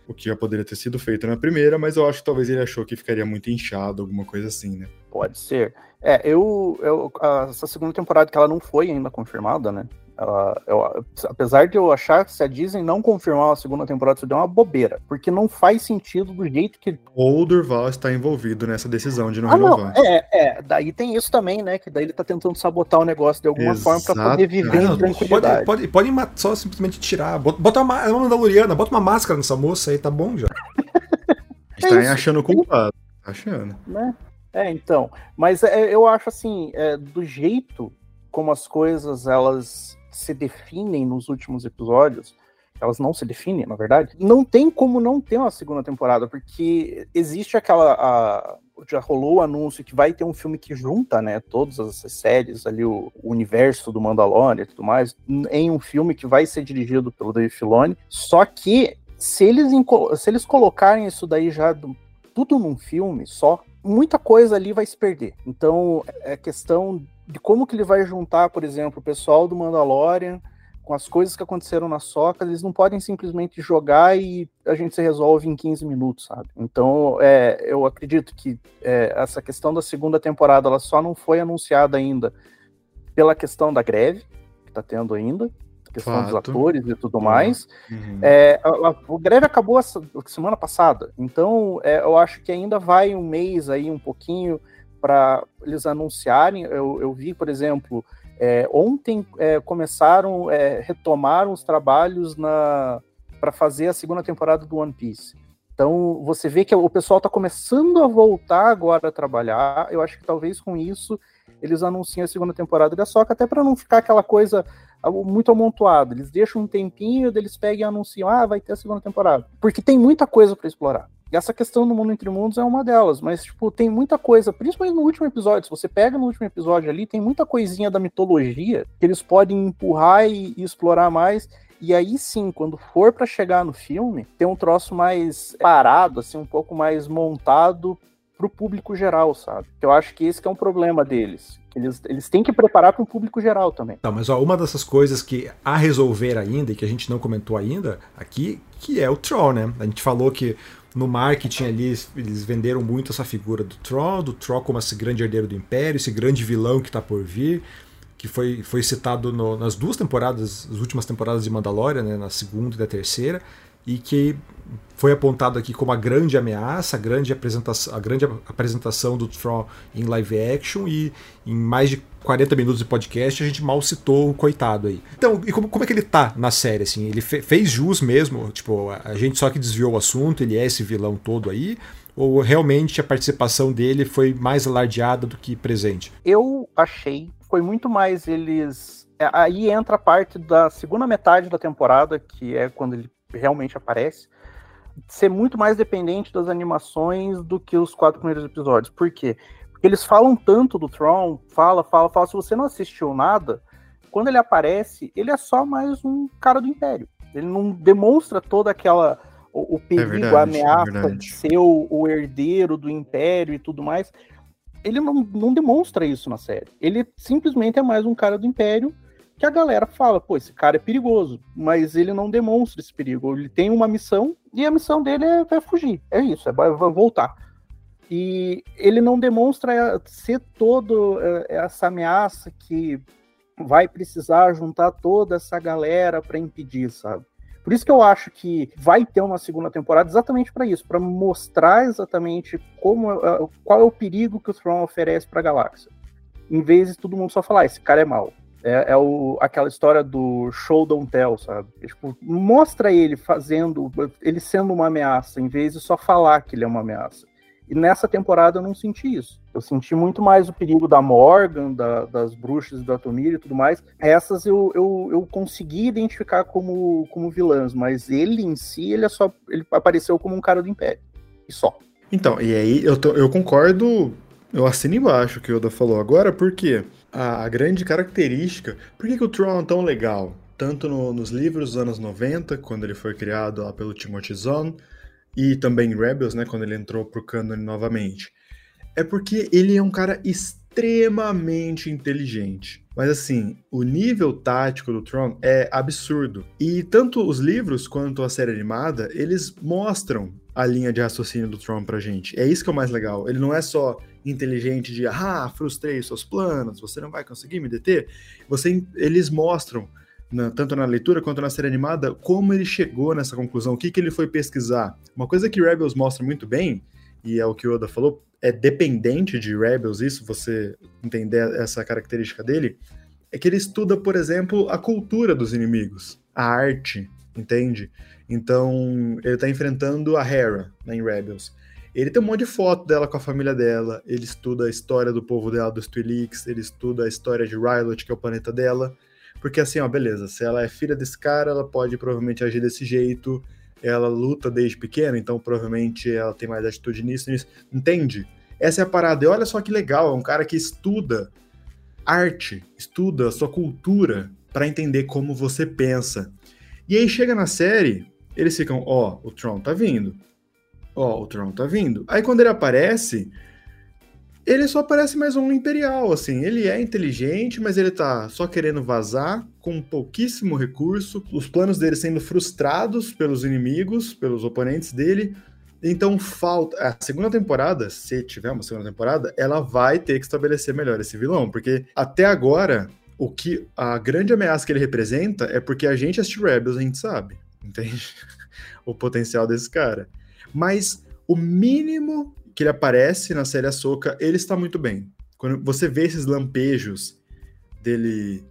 O que já poderia ter sido feito na primeira, mas eu acho que talvez ele achou que ficaria muito inchado, alguma coisa assim, né? Pode ser. É, eu, eu essa segunda temporada que ela não foi ainda confirmada, né? Ela, eu, apesar de eu achar que se a Disney não confirmar a segunda temporada, isso deu uma bobeira, porque não faz sentido do jeito que. Ou o Durval está envolvido nessa decisão de não ah, renovar. Não. É, é, daí tem isso também, né? Que daí ele tá tentando sabotar o negócio de alguma Exato. forma para poder viver não, em tranquilidade. Pode, pode, pode só simplesmente tirar. Bota uma, é uma Mandaloriana, bota uma máscara nessa moça aí, tá bom já. Está é achando culpado. Tá achando. Né? É, então. Mas é, eu acho assim, é, do jeito como as coisas elas se definem nos últimos episódios, elas não se definem, na verdade, não tem como não ter uma segunda temporada, porque existe aquela. A, já rolou o anúncio que vai ter um filme que junta, né, todas essas séries ali, o, o universo do Mandalorian e tudo mais, em um filme que vai ser dirigido pelo Dave Filoni. Só que se eles, se eles colocarem isso daí já do, tudo num filme só, muita coisa ali vai se perder. Então, é questão de como que ele vai juntar, por exemplo, o pessoal do Mandalorian com as coisas que aconteceram na Soca, eles não podem simplesmente jogar e a gente se resolve em 15 minutos, sabe? Então, é, eu acredito que é, essa questão da segunda temporada, ela só não foi anunciada ainda pela questão da greve, que tá tendo ainda, questão Fato. dos atores e tudo mais. Uhum. É, a, a, a, greve acabou a semana passada, então é, eu acho que ainda vai um mês aí, um pouquinho, para eles anunciarem. Eu, eu, vi, por exemplo, é, ontem é, começaram, é, retomaram os trabalhos para fazer a segunda temporada do One Piece. Então você vê que o pessoal está começando a voltar agora a trabalhar. Eu acho que talvez com isso eles anunciem a segunda temporada da Soca, até para não ficar aquela coisa muito amontoada. Eles deixam um tempinho, eles pegam e anunciam, ah, vai ter a segunda temporada. Porque tem muita coisa para explorar. Essa questão do mundo entre mundos é uma delas, mas, tipo, tem muita coisa, principalmente no último episódio. Se você pega no último episódio ali, tem muita coisinha da mitologia que eles podem empurrar e, e explorar mais. E aí sim, quando for para chegar no filme, tem um troço mais parado, assim, um pouco mais montado pro público geral, sabe? Eu acho que esse que é um problema deles. Eles, eles têm que preparar para o público geral também. Tá, mas ó, uma dessas coisas que a resolver ainda, e que a gente não comentou ainda aqui, que é o Troll, né? A gente falou que no marketing ali eles venderam muito essa figura do Troll, do Troll como esse grande herdeiro do Império, esse grande vilão que está por vir, que foi, foi citado no, nas duas temporadas, as últimas temporadas de Mandalorian, né, na segunda e na terceira, e que foi apontado aqui como a grande ameaça, a grande apresentação, a grande apresentação do Tron em live action e em mais de 40 minutos de podcast a gente mal citou o coitado aí. Então, e como, como é que ele tá na série, assim? Ele fe, fez jus mesmo? Tipo, a gente só que desviou o assunto, ele é esse vilão todo aí? Ou realmente a participação dele foi mais alardeada do que presente? Eu achei, foi muito mais eles... É, aí entra a parte da segunda metade da temporada, que é quando ele realmente aparece, ser muito mais dependente das animações do que os quatro primeiros episódios. Por quê? Porque eles falam tanto do Tron, fala, fala, fala. Se você não assistiu nada, quando ele aparece, ele é só mais um cara do Império. Ele não demonstra toda aquela. O, o perigo, é verdade, a ameaça é de ser o, o, herdeiro do Império e tudo mais. Ele não, não demonstra isso na série. Ele simplesmente é mais um cara do Império que a galera fala, pô, esse cara é perigoso, mas ele não demonstra esse perigo. Ele tem uma missão e a missão dele é, é fugir. É isso, é vai voltar. E ele não demonstra ser todo é, essa ameaça que vai precisar juntar toda essa galera para impedir, sabe? Por isso que eu acho que vai ter uma segunda temporada exatamente para isso, para mostrar exatamente como qual é o perigo que o Tron oferece para a galáxia. Em vez de todo mundo só falar, esse cara é mau É, é o, aquela história do show don't tell, sabe? É, tipo, mostra ele fazendo, ele sendo uma ameaça, em vez de só falar que ele é uma ameaça. E nessa temporada eu não senti isso. Eu senti muito mais o perigo da Morgan, da, das bruxas do Atomir e tudo mais. Essas eu, eu, eu consegui identificar como, como vilãs, mas ele em si, ele é só. Ele apareceu como um cara do Império. E só. Então, e aí eu, tô, eu concordo, eu assino embaixo o que o Oda falou agora, porque a, a grande característica. Por que, que o Tron é tão legal? Tanto no, nos livros dos anos 90, quando ele foi criado lá pelo Timothy Zahn, e também Rebels, né, quando ele entrou pro canon novamente. É porque ele é um cara extremamente inteligente. Mas assim, o nível tático do Tron é absurdo. E tanto os livros quanto a série animada, eles mostram a linha de raciocínio do Tron pra gente. É isso que é o mais legal. Ele não é só inteligente de ah, frustrei seus planos, você não vai conseguir me deter. Você, eles mostram na, tanto na leitura quanto na série animada, como ele chegou nessa conclusão, o que, que ele foi pesquisar. Uma coisa que Rebels mostra muito bem, e é o que o Oda falou, é dependente de Rebels, isso, você entender essa característica dele, é que ele estuda, por exemplo, a cultura dos inimigos, a arte, entende? Então, ele tá enfrentando a Hera, né, em Rebels. Ele tem um monte de foto dela com a família dela, ele estuda a história do povo dela, dos Twilix, ele estuda a história de Rylot, que é o planeta dela, porque assim, ó, beleza, se ela é filha desse cara, ela pode provavelmente agir desse jeito. Ela luta desde pequena, então provavelmente ela tem mais atitude nisso, nisso. Entende? Essa é a parada. E olha só que legal, é um cara que estuda arte, estuda a sua cultura para entender como você pensa. E aí chega na série, eles ficam, ó, oh, o Tron tá vindo. Ó, o Tron tá vindo. Aí quando ele aparece, ele só parece mais um imperial, assim. Ele é inteligente, mas ele tá só querendo vazar, com pouquíssimo recurso, os planos dele sendo frustrados pelos inimigos, pelos oponentes dele. Então falta. A segunda temporada, se tiver uma segunda temporada, ela vai ter que estabelecer melhor esse vilão, porque até agora. O que a grande ameaça que ele representa é porque a gente assiste Rebels, a gente sabe, entende? o potencial desse cara. Mas o mínimo que ele aparece na série Ahsoka, ele está muito bem. Quando você vê esses lampejos dele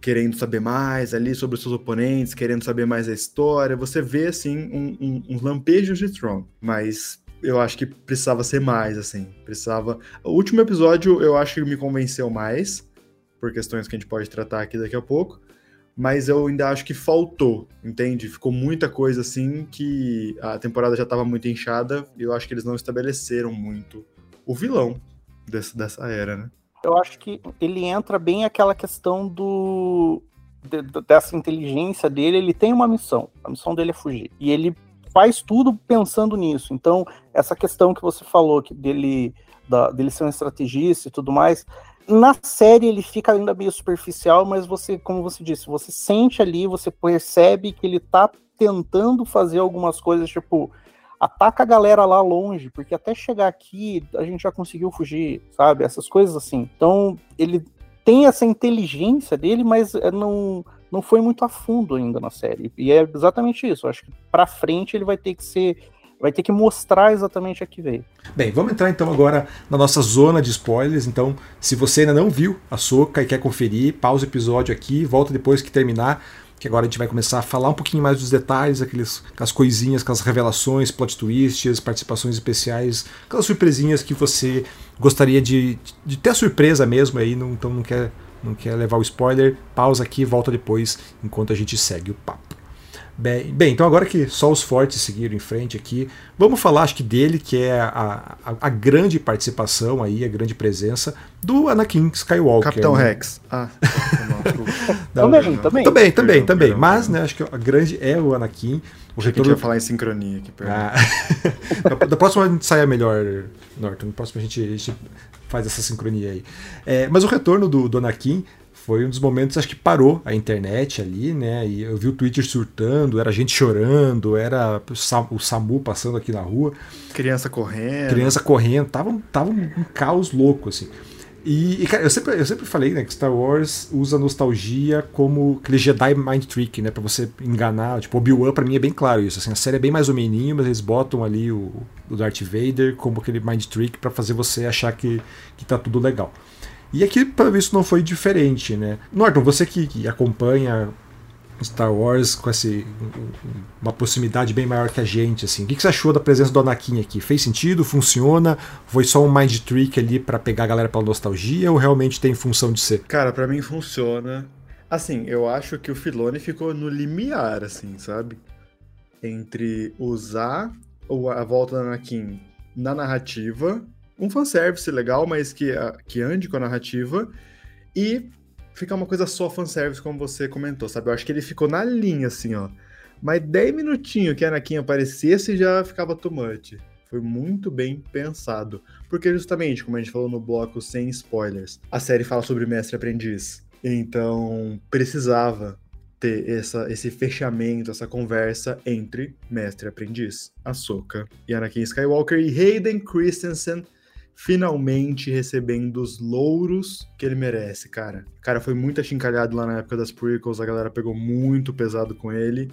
querendo saber mais ali sobre os seus oponentes, querendo saber mais a história, você vê, assim, um, um, uns lampejos de Tron, mas eu acho que precisava ser mais, assim, precisava... O último episódio eu acho que me convenceu mais, por questões que a gente pode tratar aqui daqui a pouco, mas eu ainda acho que faltou, entende? Ficou muita coisa assim que a temporada já estava muito inchada e eu acho que eles não estabeleceram muito o vilão desse, dessa era, né? Eu acho que ele entra bem aquela questão do de, dessa inteligência dele, ele tem uma missão. A missão dele é fugir. E ele faz tudo pensando nisso. Então, essa questão que você falou que dele da, dele ser um estrategista e tudo mais, na série ele fica ainda meio superficial, mas você, como você disse, você sente ali, você percebe que ele tá tentando fazer algumas coisas, tipo, ataca a galera lá longe, porque até chegar aqui a gente já conseguiu fugir, sabe? Essas coisas assim. Então, ele tem essa inteligência dele, mas é, não, não foi muito a fundo ainda na série. E é exatamente isso. Eu acho que pra frente ele vai ter que ser vai ter que mostrar exatamente a que veio. Bem, vamos entrar então agora na nossa zona de spoilers. Então, se você ainda não viu a Soca e quer conferir, pausa o episódio aqui, volta depois que terminar, que agora a gente vai começar a falar um pouquinho mais dos detalhes, aqueles, aquelas coisinhas, aquelas revelações, plot twists, participações especiais, aquelas surpresinhas que você gostaria de, de ter surpresa mesmo aí, não, então não quer, não quer levar o spoiler, pausa aqui, volta depois enquanto a gente segue o papo. Bem, bem, então agora que só os fortes seguiram em frente aqui, vamos falar acho que dele, que é a, a, a grande participação aí, a grande presença do Anakin Skywalker. Capitão né? Rex. Ah, não, também, não, também. Também, também, também. Mas, né, acho que a grande é o Anakin. O retorno... a gente falar em sincronia aqui. Ah. da próxima a gente saia melhor, Norton. Da próxima a gente, a gente faz essa sincronia aí. É, mas o retorno do, do Anakin foi um dos momentos acho que parou a internet ali, né? E eu vi o Twitter surtando, era gente chorando, era o SAMU passando aqui na rua. Criança correndo. Criança correndo, tava, tava um, caos louco, assim. E, e, cara, eu sempre, eu sempre falei né, que Star Wars usa nostalgia como aquele Jedi Mind Trick, né? Pra você enganar. Tipo, Obi-Wan pra mim é bem claro isso. Assim, a série é bem mais ou menos, mas eles botam ali o, o Darth Vader como aquele Mind Trick para fazer você achar que, que tá tudo legal. E aqui, pelo visto, não foi diferente, né? Norton, você que, que acompanha Star Wars com esse, uma proximidade bem maior que a gente, assim. O que você achou da presença do Anakin aqui? Fez sentido? Funciona? Foi só um mind trick ali para pegar a galera pela nostalgia ou realmente tem função de ser? Cara, para mim funciona. Assim, eu acho que o Filone ficou no limiar, assim, sabe? Entre usar a volta do Anakin na narrativa, um fanservice legal, mas que, que ande com a narrativa, e ficar uma coisa só fanservice, como você comentou, sabe? Eu acho que ele ficou na linha, assim, ó. Mas 10 minutinhos que a Anakin aparecesse já ficava too much. Foi muito bem pensado. Porque justamente, como a gente falou no bloco sem spoilers, a série fala sobre mestre aprendiz. Então, precisava ter essa, esse fechamento, essa conversa entre mestre e aprendiz, Ahsoka e Anakin Skywalker e Hayden Christensen finalmente recebendo os louros que ele merece, cara. Cara, foi muito achincalhado lá na época das prequels, a galera pegou muito pesado com ele.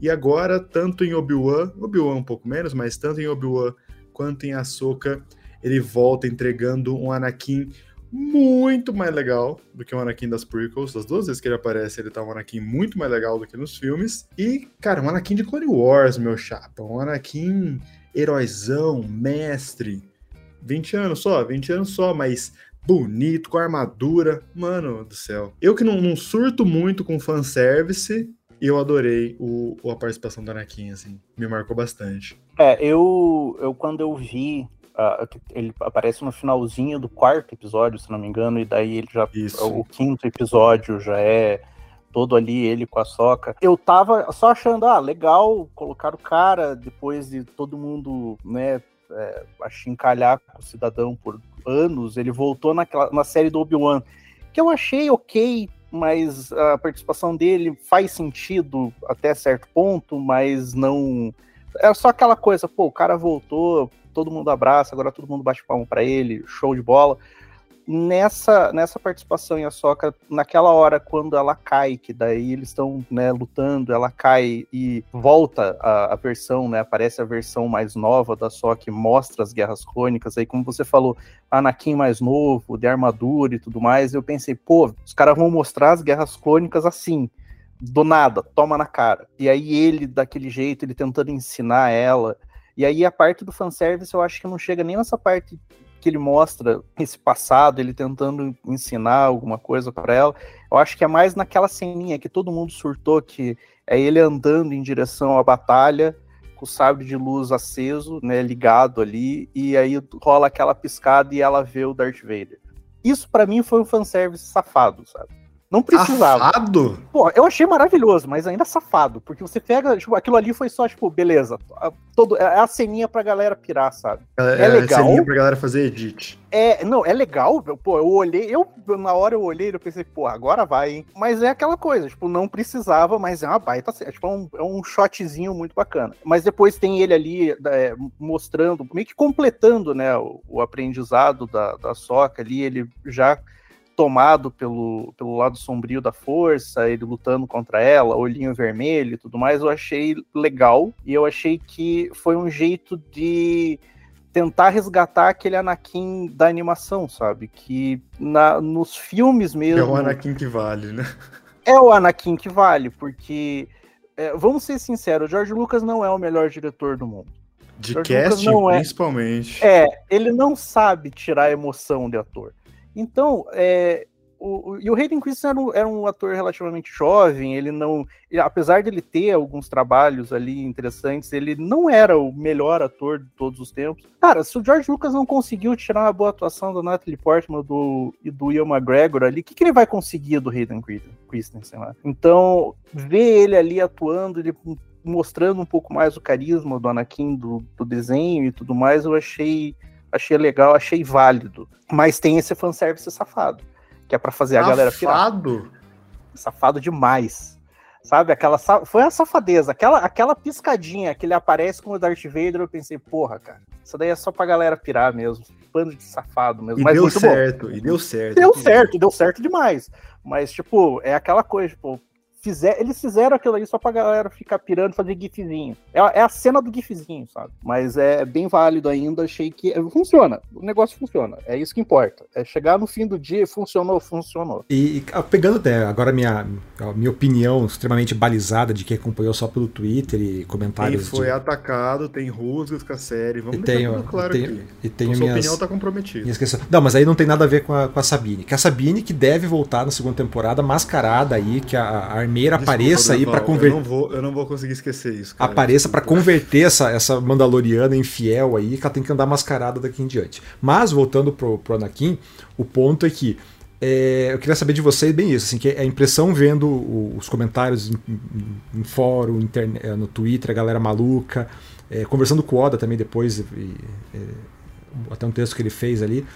E agora, tanto em Obi-Wan, Obi-Wan um pouco menos, mas tanto em Obi-Wan quanto em Ahsoka, ele volta entregando um Anakin muito mais legal do que o Anakin das prequels. Das duas vezes que ele aparece, ele tá um Anakin muito mais legal do que nos filmes. E, cara, um Anakin de Clone Wars, meu chapa. Um Anakin heróizão, mestre. 20 anos só, 20 anos só, mas bonito, com armadura. Mano do céu. Eu que não, não surto muito com fanservice, eu adorei o, a participação do Anakin, assim. Me marcou bastante. É, eu, eu quando eu vi Uh, ele aparece no finalzinho do quarto episódio, se não me engano, e daí ele já. Isso. O quinto episódio já é todo ali, ele com a soca. Eu tava só achando, ah, legal colocar o cara depois de todo mundo, né, é, achincalhar o cidadão por anos. Ele voltou naquela, na série do Obi-Wan, que eu achei ok, mas a participação dele faz sentido até certo ponto, mas não. É só aquela coisa, pô, o cara voltou, todo mundo abraça, agora todo mundo bate palma para ele, show de bola. Nessa, nessa participação em Ahsoka, naquela hora quando ela cai, que daí eles estão né, lutando, ela cai e volta a, a, versão, né, aparece a versão mais nova da Ahsoka que mostra as guerras crônicas, aí como você falou, Anakin mais novo, de armadura e tudo mais, eu pensei, pô, os caras vão mostrar as guerras crônicas assim, do nada, toma na cara. E aí ele, daquele jeito, ele tentando ensinar ela, e aí a parte do fanservice eu acho que não chega nem nessa parte que ele mostra esse passado, ele tentando ensinar alguma coisa para ela. Eu acho que é mais naquela ceninha que todo mundo surtou, que é ele andando em direção à batalha, com o sabre de luz aceso, né, ligado ali, e aí rola aquela piscada e ela vê o Darth Vader. Isso para mim foi um fanservice safado, sabe? Não precisava. Safado? Pô, eu achei maravilhoso, mas ainda safado. Porque você pega, tipo, aquilo ali foi só, tipo, beleza. A, todo, é a ceninha pra galera pirar, sabe? É, é legal. É a ceninha pra galera fazer edit. É, não, é legal. Pô, eu olhei, eu, na hora eu olhei, eu pensei, pô, agora vai, hein? Mas é aquela coisa, tipo, não precisava, mas é uma baita. É, tipo, é um, é um shotzinho muito bacana. Mas depois tem ele ali é, mostrando, meio que completando, né, o, o aprendizado da, da Soca ali, ele já tomado pelo, pelo lado sombrio da força, ele lutando contra ela, olhinho vermelho e tudo mais, eu achei legal e eu achei que foi um jeito de tentar resgatar aquele Anakin da animação, sabe? Que na, nos filmes mesmo. É o Anakin que vale, né? É o Anakin que vale, porque é, vamos ser sinceros, o George Lucas não é o melhor diretor do mundo. De George casting, é principalmente. É, ele não sabe tirar emoção de ator. Então, é, o, e o Hayden Christensen era um, era um, ator relativamente jovem, ele não. Ele, apesar de ele ter alguns trabalhos ali interessantes, ele não era o melhor ator de todos os tempos. Cara, se o George Lucas não conseguiu tirar uma boa atuação da Natalie Portman do, e do Ian McGregor ali, o que, que ele vai conseguir do Hayden Christensen lá? Então, ver ele ali atuando, ele mostrando um pouco mais o carisma do Anakin, do, do desenho e tudo mais, eu achei achei legal, achei válido. Mas tem esse fanservice safado, que é para fazer safado? a galera Safado? Safado demais. Sabe, aquela foi a safadeza, aquela aquela piscadinha que ele aparece com o Darth Vader, eu pensei, porra, cara, isso daí é só pra galera pirar mesmo, pano de safado mesmo. E Mas deu certo, bom. e deu certo. Deu certo, deu certo demais. Mas, tipo, é aquela coisa, tipo, fizer, eles fizeram aquilo aí só pra galera ficar pirando, fazer gifzinho. É, é, a cena do gifzinho, sabe? Mas é bem válido ainda, achei que funciona. O negócio funciona. É isso que importa. É chegar no fim do dia, funcionou, funcionou. E, e pegando até agora minha, a minha opinião extremamente balizada de quem acompanhou só pelo Twitter e comentários. Quem foi de... atacado, tem rusgas com a série. Vamos e tenho, tudo claro e tenho, aqui. E tenho minhas... sua opinião tá comprometida. Não, mas aí não tem nada a ver com a, com a Sabine. Que a Sabine que deve voltar na segunda temporada mascarada aí, que a, a armeira Desculpa, apareça aí para converter. Eu não, vou, eu não vou conseguir esquecer isso. Cara. Apareça para converter essa, essa Mandaloriana infiel aí, que ela tem que andar mascarada daqui em diante. Mas, voltando pro, pro Anakin, o ponto é que é, eu queria saber de vocês bem isso, assim, que a impressão vendo os comentários em, em, em fórum, internet, no Twitter, a galera maluca, é, conversando com o Oda também depois, e, é, até um texto que ele fez ali,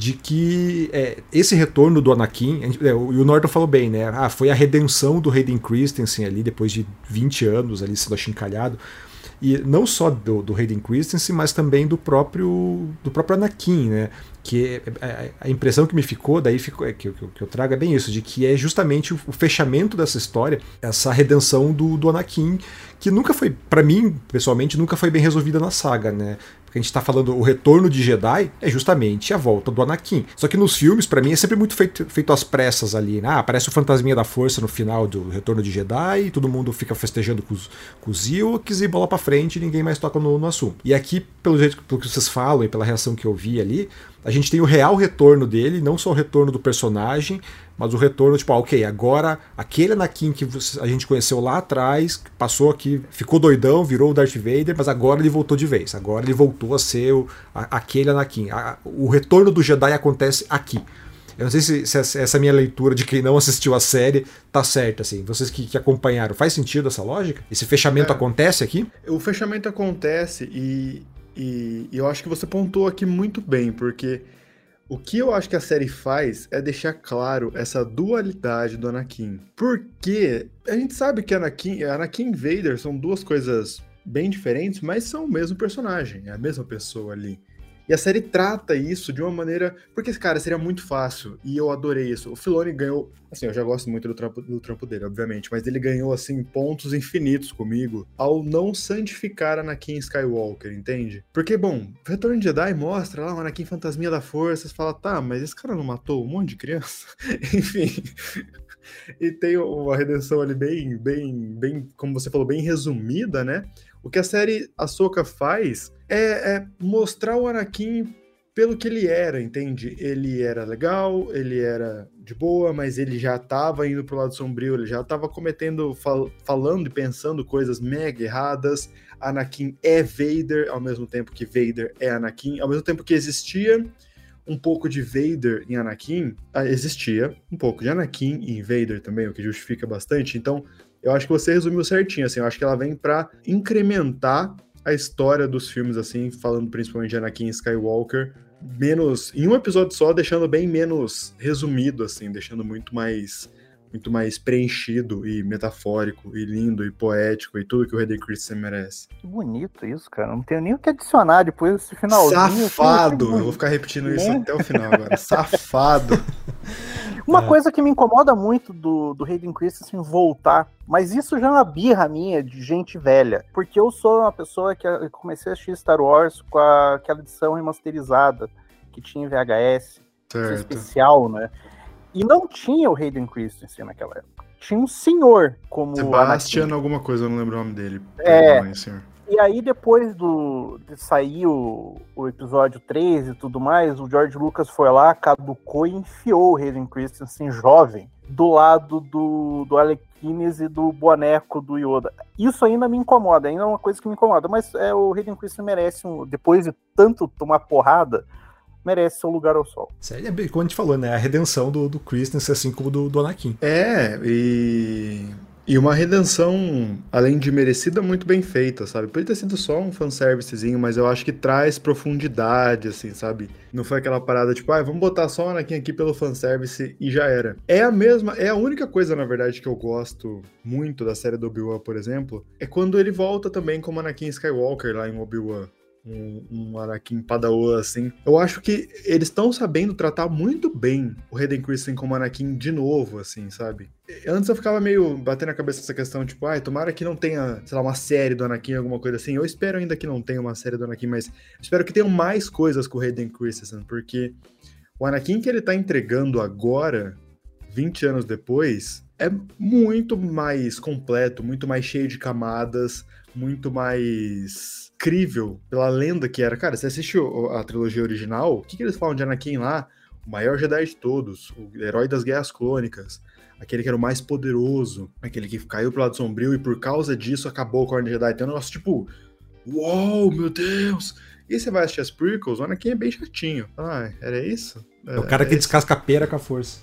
de que é, esse retorno do Anakin, é, o Norton falou bem, né? Ah, foi a redenção do Hayden Christensen ali, depois de 20 anos ali sendo achincalhado. E não só do, do Hayden Christensen, mas também do próprio do próprio Anakin, né? Que é, é, a impressão que me ficou, daí ficou, é, que, que, que, eu trago é bem isso, de que é justamente o, o fechamento dessa história, essa redenção do, do Anakin, que nunca foi, para mim, pessoalmente, nunca foi bem resolvida na saga, né? Porque a gente tá falando o retorno de Jedi é justamente a volta do Anakin. Só que nos filmes, para mim, é sempre muito feito, feito às pressas ali, né? Ah, aparece o fantasminha da força no final do retorno de Jedi, todo mundo fica festejando com os, com os Ewoks e bola pra frente e ninguém mais toca no, no assunto. E aqui, pelo jeito pelo que vocês falam e pela reação que eu vi ali, a gente tem o real retorno dele, não só o retorno do personagem, mas o retorno, tipo, ah, ok, agora aquele Anakin que a gente conheceu lá atrás, passou aqui, ficou doidão, virou o Darth Vader, mas agora ele voltou de vez. Agora ele voltou a ser o, a, aquele Anakin. A, o retorno do Jedi acontece aqui. Eu não sei se, se, essa minha leitura de quem não assistiu a série tá certa, assim. Vocês que, que acompanharam, faz sentido essa lógica? Esse fechamento é, acontece aqui? O fechamento acontece e, e, e eu acho que você pontuou aqui muito bem, porque o que eu acho que a série faz é deixar claro essa dualidade do Anakin. Porque a gente sabe que Anakin, Anakin e Vader são duas coisas bem diferentes, mas são o mesmo personagem, é a mesma pessoa ali. E a série trata isso de uma maneira. Porque, cara, seria muito fácil. E eu adorei isso. O Filoni ganhou. Assim, eu já gosto muito do trampo, do trampo dele, obviamente. Mas ele ganhou, assim, pontos infinitos comigo ao não santificar Anakin Skywalker, entende? Porque, bom, Retorno de Jedi mostra lá o Anakin fantasminha da força. Você fala, tá, mas esse cara não matou um monte de criança? Enfim. e tem uma redenção ali bem, bem, bem, como você falou, bem resumida, né? O que a série Ahsoka faz é, é mostrar o Anakin pelo que ele era, entende? Ele era legal, ele era de boa, mas ele já estava indo pro lado sombrio, ele já estava cometendo, fal falando e pensando coisas mega erradas. Anakin é Vader, ao mesmo tempo que Vader é Anakin, ao mesmo tempo que existia um pouco de Vader em Anakin, ah, existia um pouco de Anakin em Vader também, o que justifica bastante. Então, eu acho que você resumiu certinho, assim, eu acho que ela vem para incrementar a história dos filmes, assim, falando principalmente de Anakin Skywalker, menos. em um episódio só, deixando bem menos resumido, assim, deixando muito mais. Muito mais preenchido e metafórico e lindo e poético e tudo que o Hayden Christensen merece. Que bonito isso, cara. Não tenho nem o que adicionar depois desse finalzinho. Safado! Eu vou ficar repetindo isso até o final agora. Safado! Uma é. coisa que me incomoda muito do, do Hayden Christensen voltar, mas isso já é uma birra minha de gente velha, porque eu sou uma pessoa que comecei a assistir Star Wars com a, aquela edição remasterizada que tinha em VHS, especial, né? E não tinha o Hayden Christensen naquela época. Tinha um senhor como Sebastian alguma coisa, eu não lembro o nome dele. É, senhor. E aí, depois do, de sair o, o episódio 3 e tudo mais, o George Lucas foi lá, caducou e enfiou o Hayden Christensen jovem do lado do, do Alec Guinness e do boneco do Yoda. Isso ainda me incomoda, ainda é uma coisa que me incomoda, mas é, o Hayden Christensen merece, um, depois de tanto tomar porrada, merece seu lugar ao sol. Sério, é como a gente falou, né? A redenção do, do Christensen, assim como do, do Anakin. É, e e uma redenção, além de merecida, muito bem feita, sabe? Pode ter sido só um fanservicezinho, mas eu acho que traz profundidade, assim, sabe? Não foi aquela parada tipo, ah, vamos botar só o Anakin aqui pelo fanservice e já era. É a mesma, é a única coisa, na verdade, que eu gosto muito da série do Obi-Wan, por exemplo, é quando ele volta também como Anakin Skywalker lá em Obi-Wan. Um, um Anakin Padawan, assim. Eu acho que eles estão sabendo tratar muito bem o Hayden Christensen como Anakin de novo, assim, sabe? Antes eu ficava meio batendo a cabeça essa questão, tipo, ai, tomara que não tenha, sei lá, uma série do Anakin, alguma coisa assim. Eu espero ainda que não tenha uma série do Anakin, mas espero que tenham mais coisas com o Hayden Christensen, porque o Anakin que ele tá entregando agora, 20 anos depois, é muito mais completo, muito mais cheio de camadas, muito mais crível pela lenda que era. Cara, você assistiu a trilogia original? O que, que eles falam de Anakin lá? O maior Jedi de todos, o herói das guerras clônicas, aquele que era o mais poderoso, aquele que caiu pro lado sombrio e por causa disso acabou com a Ordem Jedi. Tem um negócio tipo, uou, meu Deus! E você vai assistir as prequels, o Anakin é bem chatinho. Ah, era isso? É o cara que descasca a pera com a força.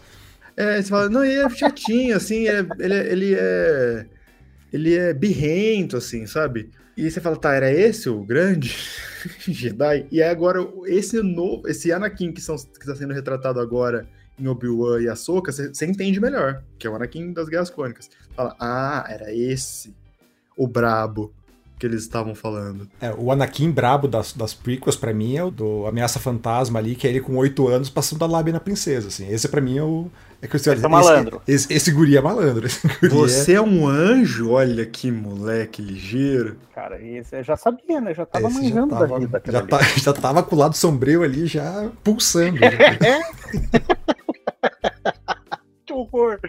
É, você fala, não, ele é chatinho, assim, ele, é, ele, é, ele é. Ele é birrento, assim, sabe? E você fala, tá, era esse o grande Jedi? E agora, esse novo, esse Anakin que, são, que está sendo retratado agora em Obi-Wan e Ahsoka, você, entende melhor, que é o Anakin das Guerras Clônicas. Fala, ah, era esse o brabo que eles estavam falando. É, o Anakin brabo das, das prequels, para mim, é o do Ameaça Fantasma ali, que é ele com oito anos passando a lábia na princesa, assim. Esse para mim é o... É que esse, é malandro. Esse, esse, esse guri é malandro. Guri Você é... é... um anjo? Olha que moleque ligeiro. Cara, esse eu já sabia, né? Já tava esse manjando já tava, da vida. Já, tá, já tava com o lado sombrio ali, já pulsando. Já. que horror!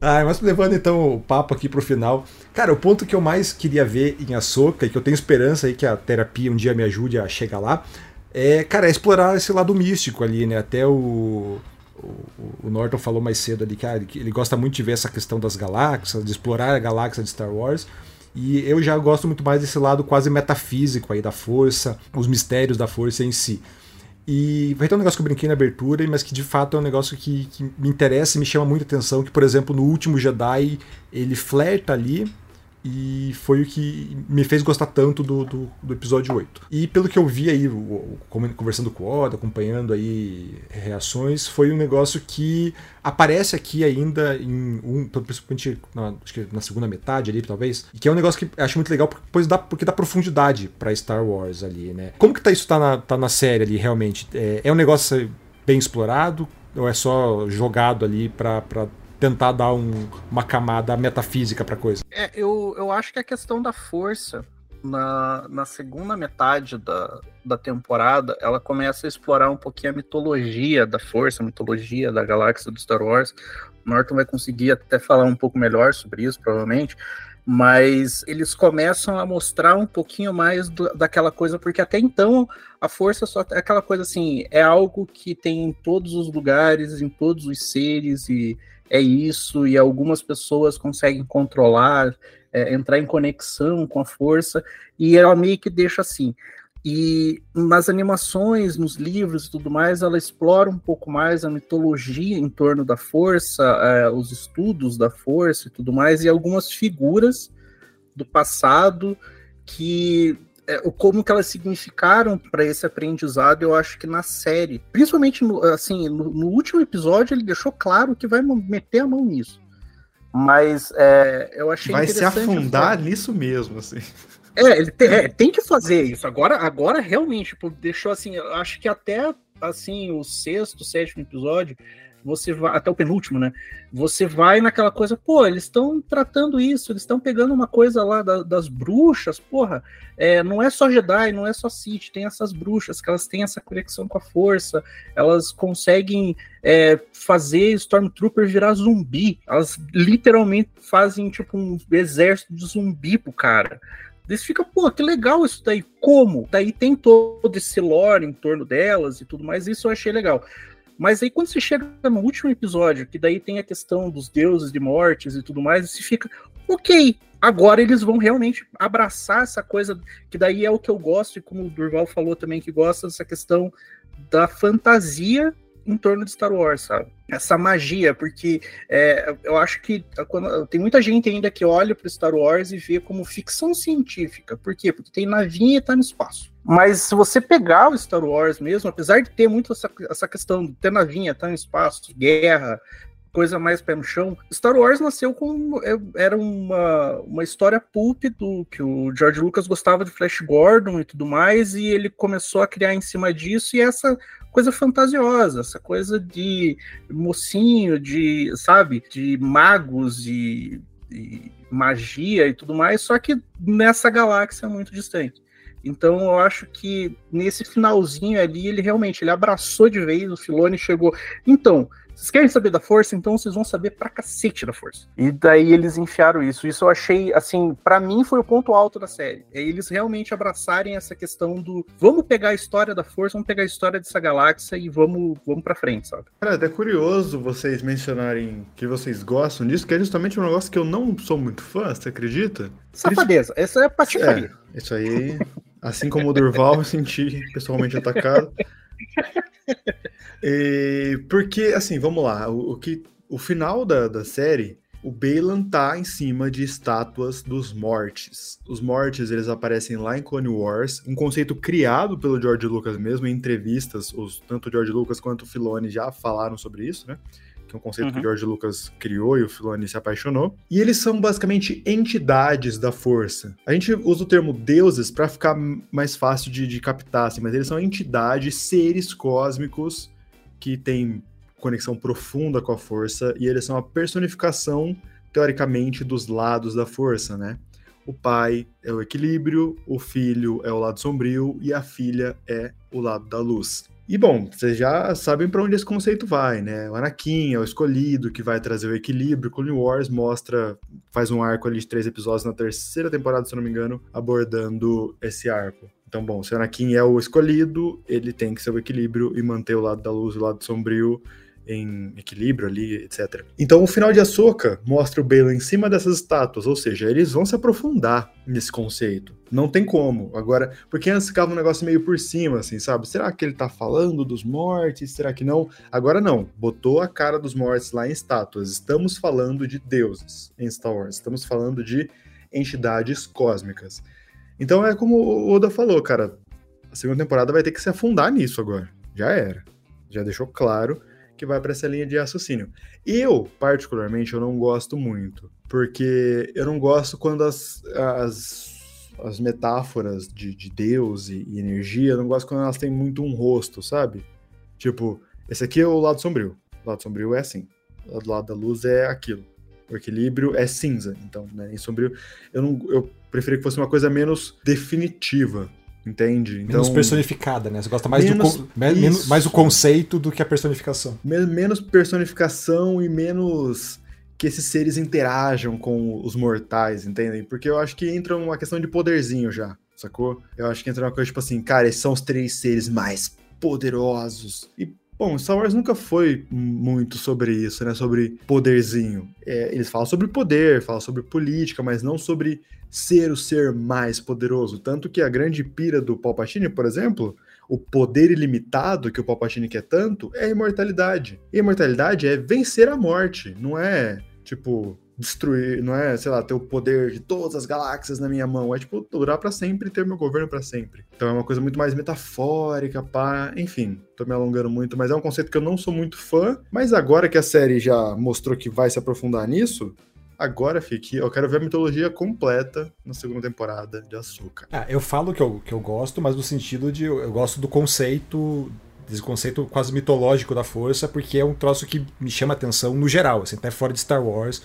Ah, mas levando então o papo aqui pro final. Cara, o ponto que eu mais queria ver em Ahsoka, e que eu tenho esperança aí que a terapia um dia me ajude a chegar lá, é, cara, é explorar esse lado místico ali, né? Até o, o, o Norton falou mais cedo ali, que ele gosta muito de ver essa questão das galáxias, de explorar a galáxia de Star Wars. E eu já gosto muito mais desse lado quase metafísico aí da força, os mistérios da força em si. E vai ter um negócio que eu brinquei na abertura, mas que de fato é um negócio que, que me interessa e me chama muita atenção, que, por exemplo, no último Jedi, ele flerta ali e foi o que me fez gostar tanto do, do, do, episódio 8. E pelo que eu vi aí, conversando com o Oda, acompanhando aí reações, foi um negócio que aparece aqui ainda em um, principalmente na, acho que na segunda metade ali, talvez, que é um negócio que acho muito legal porque dá, porque dá profundidade para Star Wars ali, né? Como que tá isso tá na, tá na série ali, realmente? É, é um negócio bem explorado? Ou é só jogado ali para tentar dar um, uma camada metafísica pra coisa. É, eu, eu acho que a questão da força, na, na segunda metade da, da temporada, ela começa a explorar um pouquinho a mitologia da força, a mitologia da galáxia do Star Wars. O Norton vai conseguir até falar um pouco melhor sobre isso, provavelmente mas eles começam a mostrar um pouquinho mais do, daquela coisa, porque até então a força só é aquela coisa assim, é algo que tem em todos os lugares, em todos os seres, e é isso, e algumas pessoas conseguem controlar, é, entrar em conexão com a força, e ela meio que deixa assim. E nas animações, nos livros e tudo mais, ela explora um pouco mais a mitologia em torno da força, é, os estudos da força e tudo mais, e algumas figuras do passado que é, como que elas significaram para esse aprendizado, eu acho que na série, principalmente no, assim, no, no, último episódio, ele deixou claro que vai meter a mão nisso. Mas é, eu achei vai se afundar nisso mesmo, assim. É, ele tem, é, tem, que fazer isso. Agora, agora realmente, tipo, deixou assim, eu acho que até assim o sexto, sétimo episódio você vai, até o penúltimo, né? Você vai naquela coisa, pô, eles estão tratando isso, eles estão pegando uma coisa lá da, das bruxas, porra, é, não é só Jedi, não é só Sith, tem essas bruxas que elas têm essa conexão com a força, elas conseguem é, fazer Stormtrooper virar zumbi, elas literalmente fazem tipo um exército de zumbi pro cara. Eles fica, pô, que legal isso daí. Como? Daí tem todo esse lore em torno delas e tudo mais. Isso eu achei legal. Mas aí quando você chega no último episódio, que daí tem a questão dos deuses de mortes e tudo mais, você fica, ok, agora eles vão realmente abraçar essa coisa, que daí é o que eu gosto, e como o Durval falou também que gosta dessa questão da fantasia em torno de Star Wars, sabe? Essa magia, porque é, eu acho que quando, tem muita gente ainda que olha para Star Wars e vê como ficção científica. Por quê? Porque tem navinha e tá no espaço. Mas se você pegar o Star Wars mesmo, apesar de ter muito essa, essa questão de ter navinha, tá no espaço, guerra, coisa mais pé no chão, Star Wars nasceu com. É, era uma, uma história pulp do que o George Lucas gostava de Flash Gordon e tudo mais, e ele começou a criar em cima disso, e essa coisa fantasiosa, essa coisa de mocinho, de, sabe, de magos e, e magia e tudo mais, só que nessa galáxia muito distante. Então eu acho que nesse finalzinho ali, ele realmente ele abraçou de vez, o Filone chegou. Então, vocês querem saber da força? Então vocês vão saber pra cacete da força. E daí eles enfiaram isso. Isso eu achei, assim, para mim foi o ponto alto da série. É eles realmente abraçarem essa questão do vamos pegar a história da força, vamos pegar a história dessa galáxia e vamos, vamos pra frente, sabe? Cara, é até curioso vocês mencionarem que vocês gostam disso, que é justamente um negócio que eu não sou muito fã, você acredita? Safadeza, essa é patifaria. É, isso aí, assim como o Durval, eu senti pessoalmente atacado. E, porque, assim, vamos lá, o, o, que, o final da, da série, o Balan tá em cima de estátuas dos mortes. Os mortes, eles aparecem lá em Clone Wars, um conceito criado pelo George Lucas mesmo, em entrevistas, os, tanto o George Lucas quanto o Filoni já falaram sobre isso, né? É um conceito uhum. que o George Lucas criou e o Filoni se apaixonou. E eles são basicamente entidades da força. A gente usa o termo deuses para ficar mais fácil de, de captar, assim, mas eles são entidades, seres cósmicos que têm conexão profunda com a força e eles são a personificação, teoricamente, dos lados da força, né? O pai é o equilíbrio, o filho é o lado sombrio e a filha é o lado da luz. E bom, vocês já sabem para onde esse conceito vai, né? O Anakin é o escolhido que vai trazer o equilíbrio. Clone Wars mostra, faz um arco ali de três episódios na terceira temporada, se eu não me engano, abordando esse arco. Então, bom, se o Anakin é o escolhido, ele tem que ser o equilíbrio e manter o lado da luz e o lado sombrio em equilíbrio ali, etc. Então o final de Ahsoka mostra o Bail em cima dessas estátuas, ou seja, eles vão se aprofundar nesse conceito. Não tem como. Agora, porque antes ficava um negócio meio por cima, assim, sabe? Será que ele tá falando dos mortes? Será que não? Agora não. Botou a cara dos mortes lá em estátuas. Estamos falando de deuses em Star Wars. Estamos falando de entidades cósmicas. Então é como o Oda falou, cara. A segunda temporada vai ter que se afundar nisso agora. Já era. Já deixou claro que vai para essa linha de raciocínio. Eu, particularmente, eu não gosto muito, porque eu não gosto quando as, as, as metáforas de, de Deus e, e, energia, eu não gosto quando elas têm muito um rosto, sabe? Tipo, esse aqui é o lado sombrio. O lado sombrio é assim. O lado da luz é aquilo. O equilíbrio é cinza. Então, né, em sombrio, eu, não, eu preferi que fosse uma coisa menos definitiva. Entende? Então, menos personificada, né? Você gosta mais menos, do menos, mais o conceito do que a personificação. Menos personificação e menos que esses seres interajam com os mortais, entendem? Porque eu acho que entra uma questão de poderzinho já, sacou? Eu acho que entra uma coisa tipo assim, cara, esses são os três seres mais poderosos. E Bom, Star Wars nunca foi muito sobre isso, né? Sobre poderzinho. É, eles falam sobre poder, falam sobre política, mas não sobre ser o ser mais poderoso. Tanto que a grande pira do Palpatine, por exemplo, o poder ilimitado que o Palpatine quer tanto é a imortalidade. E a imortalidade é vencer a morte, não é tipo destruir, não é, sei lá, ter o poder de todas as galáxias na minha mão, é tipo durar para sempre e ter meu governo para sempre. Então é uma coisa muito mais metafórica, pá, enfim, tô me alongando muito, mas é um conceito que eu não sou muito fã, mas agora que a série já mostrou que vai se aprofundar nisso, Agora, fique, eu quero ver a mitologia completa na segunda temporada de Açúcar. Ah, eu falo que eu, que eu gosto, mas no sentido de eu, gosto do conceito desse conceito quase mitológico da força, porque é um troço que me chama atenção no geral, assim, até fora de Star Wars.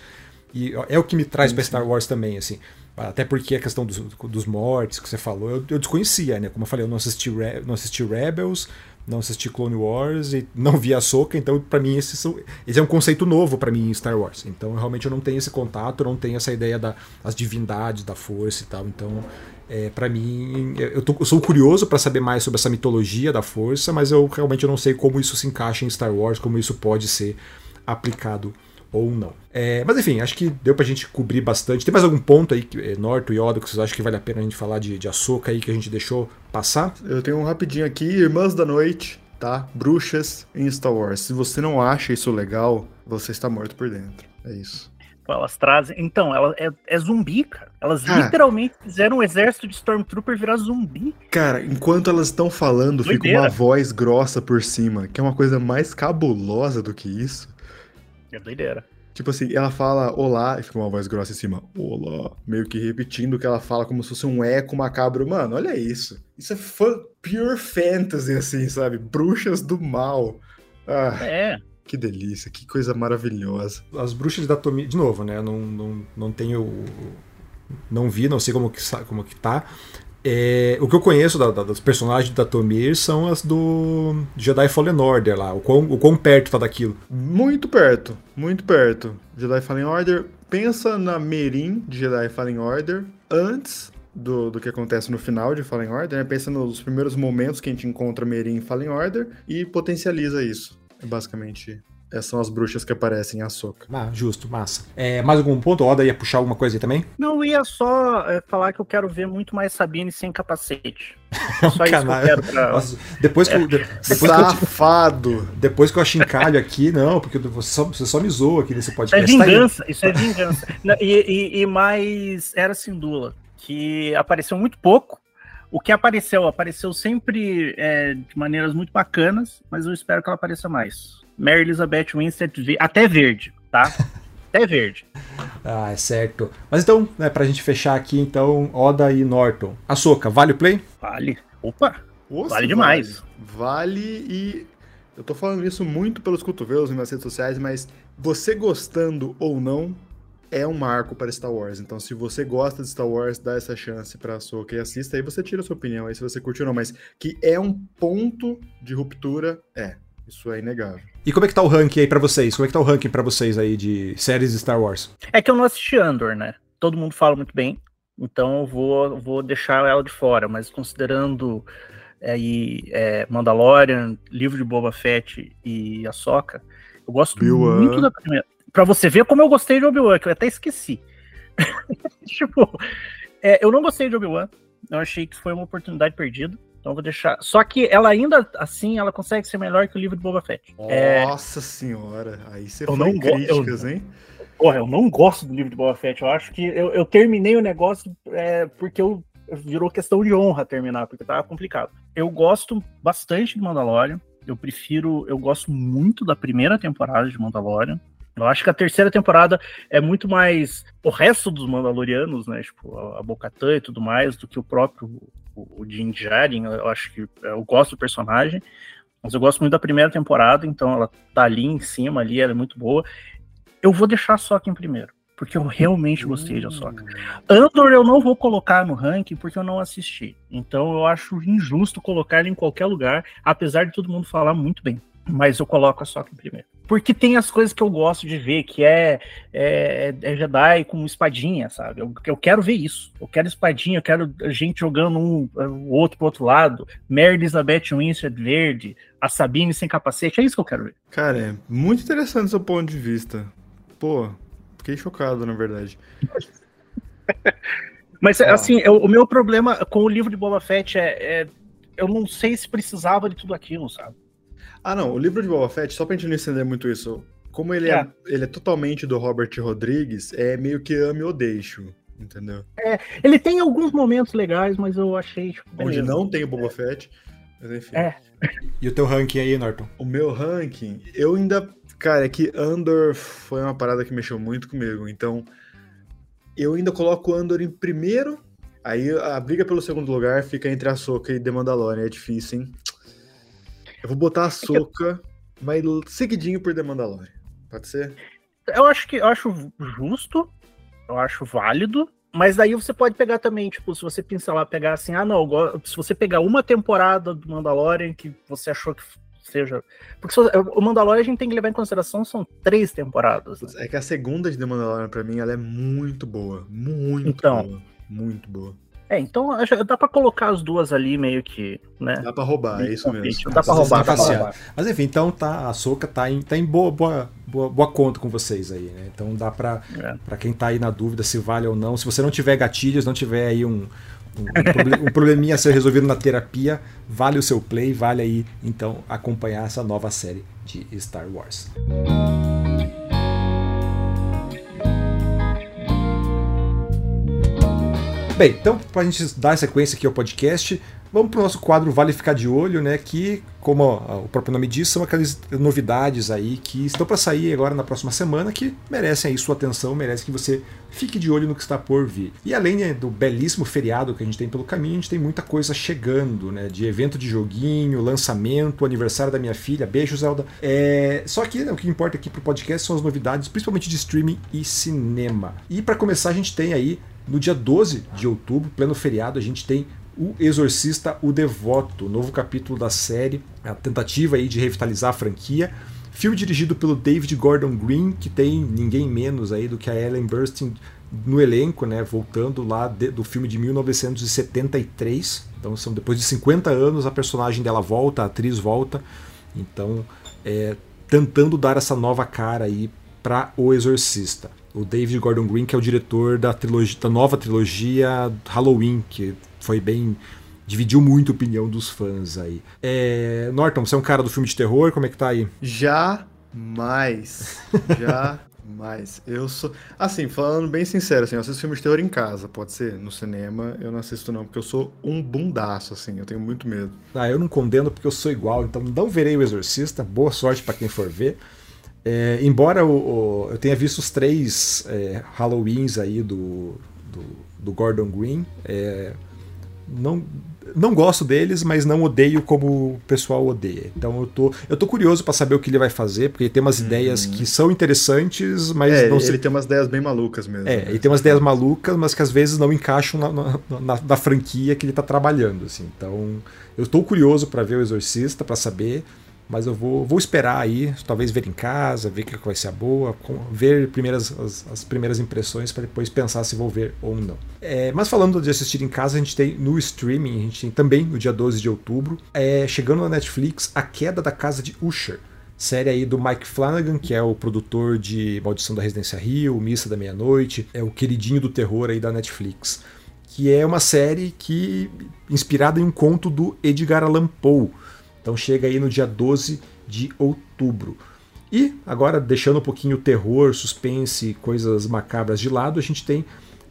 E é o que me traz para Star Wars também, assim. Até porque a questão dos, dos mortes que você falou, eu, eu desconhecia, né? Como eu falei, eu não assisti, Re não assisti Rebels, não assisti Clone Wars e não vi a Soca, então para mim esse, esse é um conceito novo para mim em Star Wars. Então realmente eu não tenho esse contato, eu não tenho essa ideia das da, divindades da força e tal. Então é, para mim eu, tô, eu, sou curioso para saber mais sobre essa mitologia da força, mas eu realmente não sei como isso se encaixa em Star Wars, como isso pode ser aplicado ou não. É, mas enfim, acho que deu pra gente cobrir bastante. Tem mais algum ponto aí, é, Norto e Yoda, que vocês acham que vale a pena a gente falar de, de Ahsoka aí que a gente deixou passar? Eu tenho um rapidinho aqui, Irmãs da Noite, tá? Bruxas em Star Wars. Se você não acha isso legal, você está morto por dentro. É isso. Elas trazem. Então, ela é, é zumbi, cara. Elas cara, literalmente fizeram um exército de Stormtrooper virar zumbi. Cara, enquanto elas estão falando, Doideira. fica uma voz grossa por cima, que é uma coisa mais cabulosa do que isso. É doideira. Tipo assim, ela fala olá e fica uma voz grossa em cima. Olá. Meio que repetindo o que ela fala como se fosse um eco macabro. Mano, olha isso. Isso é pure fantasy, assim, sabe? Bruxas do mal. Ah, é. Que delícia, que coisa maravilhosa. As bruxas da Tomir, de novo, né? Não, não, não tenho. Não vi, não sei como que, como que tá. É, o que eu conheço da, da, dos personagens da Tomir são as do Jedi Fallen Order lá. O quão, o quão perto tá daquilo? Muito perto, muito perto. Jedi Fallen Order. Pensa na Merin de Jedi Fallen Order antes do, do que acontece no final de Fallen Order. Né? Pensa nos primeiros momentos que a gente encontra Merin em Fallen Order e potencializa isso. É basicamente essas são as bruxas que aparecem em Ahsoka. Ah, justo, massa. É, mais algum ponto? Oda ia puxar alguma coisa aí também? Não, ia só é, falar que eu quero ver muito mais Sabine sem capacete. É um só canal. isso que eu quero pra... Nossa, depois que, é. depois Safado! Que eu, depois que eu achincalho aqui, não, porque você só, você só me zoa aqui nesse podcast. Isso é vingança, isso é vingança. e, e, e mais Era Sindula, que apareceu muito pouco, o que apareceu, apareceu sempre é, de maneiras muito bacanas, mas eu espero que ela apareça mais. Mary Elizabeth Winstead, até verde, tá? até verde. Ah, é certo. Mas então, né, pra gente fechar aqui, então, Oda e Norton. Açoka, vale o play? Vale. Opa! Nossa, vale demais. Vale. vale e eu tô falando isso muito pelos cotovelos nas redes sociais, mas você gostando ou não, é um marco para Star Wars. Então, se você gosta de Star Wars, dá essa chance para a Soka e assista, aí você tira a sua opinião aí se você curtiu ou não. Mas que é um ponto de ruptura, é. Isso é inegável. E como é que tá o ranking aí para vocês? Como é que tá o ranking para vocês aí de séries de Star Wars? É que eu não assisti Andor, né? Todo mundo fala muito bem, então eu vou, vou deixar ela de fora, mas considerando aí é, Mandalorian, livro de Boba Fett e Ahsoka, eu gosto muito da primeira. Pra você ver como eu gostei de Obi-Wan, que eu até esqueci. tipo, é, eu não gostei de Obi-Wan. Eu achei que foi uma oportunidade perdida. Então vou deixar. Só que ela ainda assim, ela consegue ser melhor que o livro de Boba Fett. É, Nossa é... senhora, aí você eu foi não críticas, eu... hein? Porra, eu não gosto do livro de Boba Fett. Eu acho que eu, eu terminei o negócio é, porque eu virou questão de honra terminar, porque tava complicado. Eu gosto bastante de Mandalorian. Eu prefiro, eu gosto muito da primeira temporada de Mandalorian. Eu acho que a terceira temporada é muito mais o resto dos Mandalorianos, né? Tipo, a Bocatã e tudo mais, do que o próprio o, o Din Djarin. Eu acho que eu gosto do personagem, mas eu gosto muito da primeira temporada, então ela tá ali em cima, ali, ela é muito boa. Eu vou deixar a Soca em primeiro, porque eu realmente gostei de Ahsoka. Andor eu não vou colocar no ranking porque eu não assisti. Então eu acho injusto colocar ele em qualquer lugar, apesar de todo mundo falar muito bem mas eu coloco a Sokka em primeiro. Porque tem as coisas que eu gosto de ver, que é, é, é Jedi com espadinha, sabe? Eu, eu, quero ver isso. Eu quero espadinha, eu quero gente jogando um o outro pro outro lado. Mary Elizabeth Winstead verde, a Sabine sem capacete, é isso que eu quero ver. Cara, é muito interessante o seu ponto de vista. Pô, fiquei chocado, na verdade. Mas, ah. assim, eu, o meu problema com o livro de Boba Fett é, é eu não sei se precisava de tudo aquilo, sabe? Ah, não. O livro de Boba Fett, só pra gente não entender muito isso, como ele é. é, ele é totalmente do Robert Rodrigues, é meio que ame ou deixo, entendeu? É, ele tem alguns momentos legais, mas eu achei. Tipo, Onde não tem o Boba Fett. Mas enfim. É. E o teu ranking aí, Norton? O meu ranking, eu ainda. Cara, é que Andor foi uma parada que mexeu muito comigo. Então, eu ainda coloco Andor em primeiro. Aí a briga pelo segundo lugar fica entre a Soca e The Mandalorian. É difícil, hein? Eu vou botar a Soca, mas seguidinho por The Mandalorian. Pode ser? Eu acho que eu acho justo, eu acho válido, mas daí você pode pegar também, tipo, se você pincelar, pegar assim, ah, não, se você pegar uma temporada do Mandalorian que você achou que seja. Porque o Mandalorian a gente tem que levar em consideração, são três temporadas. Né? É que a segunda de The Mandalorian, pra mim, ela é muito boa. Muito então, boa. Muito boa. É, então dá pra colocar as duas ali meio que, né? Dá pra roubar, é isso mesmo. Dá pra roubar, dá pra roubar. Mas enfim, então tá, a Soca tá em, tá em boa, boa, boa, boa conta com vocês aí, né? Então dá pra, é. Pra quem tá aí na dúvida se vale ou não. Se você não tiver gatilhos, não tiver aí um, um, um, probleminha a ser resolvido na terapia, vale o seu play, vale aí então acompanhar essa nova série de Star Wars. Bem, então, para a gente dar sequência aqui ao podcast, Vamos para o nosso quadro Vale Ficar de Olho, né? Que, como o próprio nome diz, são aquelas novidades aí que estão para sair agora na próxima semana que merecem aí sua atenção, merecem que você fique de olho no que está por vir. E além né, do belíssimo feriado que a gente tem pelo caminho, a gente tem muita coisa chegando, né? De evento de joguinho, lançamento, aniversário da minha filha, beijo Zelda. É... Só que né, o que importa aqui pro podcast são as novidades, principalmente de streaming e cinema. E para começar, a gente tem aí no dia 12 de outubro, pleno feriado, a gente tem o Exorcista, o Devoto, novo capítulo da série, a tentativa aí de revitalizar a franquia. Filme dirigido pelo David Gordon Green, que tem ninguém menos aí do que a Ellen Burstyn no elenco, né, voltando lá de, do filme de 1973. Então são depois de 50 anos a personagem dela volta, a atriz volta. Então, é, tentando dar essa nova cara aí para O Exorcista. O David Gordon Green, que é o diretor da, trilogia, da nova trilogia Halloween, que foi bem. dividiu muito a opinião dos fãs aí. É, Norton, você é um cara do filme de terror, como é que tá aí? Jamais. Jamais. Eu sou. Assim, falando bem sincero, assim, eu assisto filme de terror em casa, pode ser. No cinema eu não assisto, não, porque eu sou um bundaço, assim, eu tenho muito medo. Ah, eu não condeno porque eu sou igual, então não verei o Exorcista. Boa sorte para quem for ver. É, embora o, o, eu tenha visto os três é, Halloweens aí do, do, do Gordon Green, é, não, não gosto deles, mas não odeio como o pessoal odeia. Então eu tô, eu tô curioso para saber o que ele vai fazer, porque ele tem umas uhum. ideias que são interessantes, mas é, não ele tem umas ideias bem malucas mesmo. É, né? ele tem umas ideias malucas, mas que às vezes não encaixam na, na, na, na franquia que ele tá trabalhando, assim. Então eu estou curioso para ver o Exorcista, para saber. Mas eu vou, vou esperar aí, talvez ver em casa, ver que vai ser a boa, ver primeiras, as, as primeiras impressões para depois pensar se vou ver ou não. É, mas falando de assistir em casa, a gente tem no streaming, a gente tem também no dia 12 de outubro, é, chegando na Netflix, A Queda da Casa de Usher. Série aí do Mike Flanagan, que é o produtor de Maldição da Residência Rio, Missa da Meia-Noite, é o queridinho do terror aí da Netflix. Que é uma série que inspirada em um conto do Edgar Allan Poe então chega aí no dia 12 de outubro. E agora, deixando um pouquinho o terror, suspense, coisas macabras de lado, a gente tem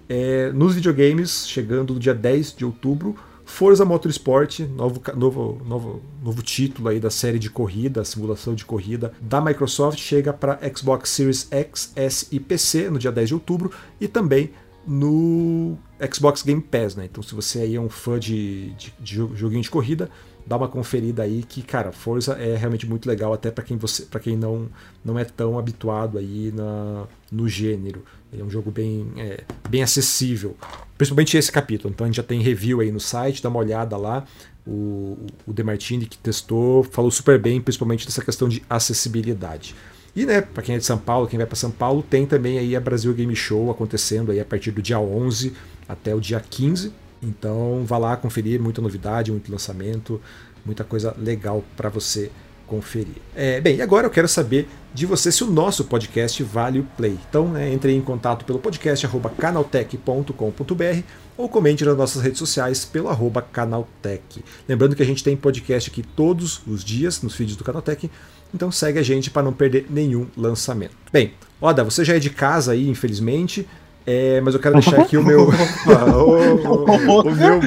é, nos videogames, chegando no dia 10 de outubro, Forza Motorsport, novo, novo, novo, novo título aí da série de corrida, simulação de corrida da Microsoft, chega para Xbox Series X, S e PC no dia 10 de outubro e também no Xbox Game Pass, né? Então, se você aí é um fã de, de, de joguinho de corrida, dá uma conferida aí que, cara, Forza é realmente muito legal até para quem você, para quem não não é tão habituado aí na, no gênero. É um jogo bem é, bem acessível, principalmente esse capítulo. Então a gente já tem review aí no site, dá uma olhada lá. O, o Demartini que testou falou super bem, principalmente dessa questão de acessibilidade. E, né, para quem é de São Paulo, quem vai para São Paulo, tem também aí a Brasil Game Show acontecendo aí a partir do dia 11 até o dia 15 então vá lá conferir, muita novidade, muito lançamento, muita coisa legal para você conferir. É, bem, agora eu quero saber de você se o nosso podcast vale o play. Então né, entre em contato pelo podcast canaltech.com.br ou comente nas nossas redes sociais pelo arroba canaltech. Lembrando que a gente tem podcast aqui todos os dias nos vídeos do Canaltech, então segue a gente para não perder nenhum lançamento. Bem, Oda, você já é de casa aí, infelizmente. É, mas eu quero deixar aqui o meu, o, o, meu,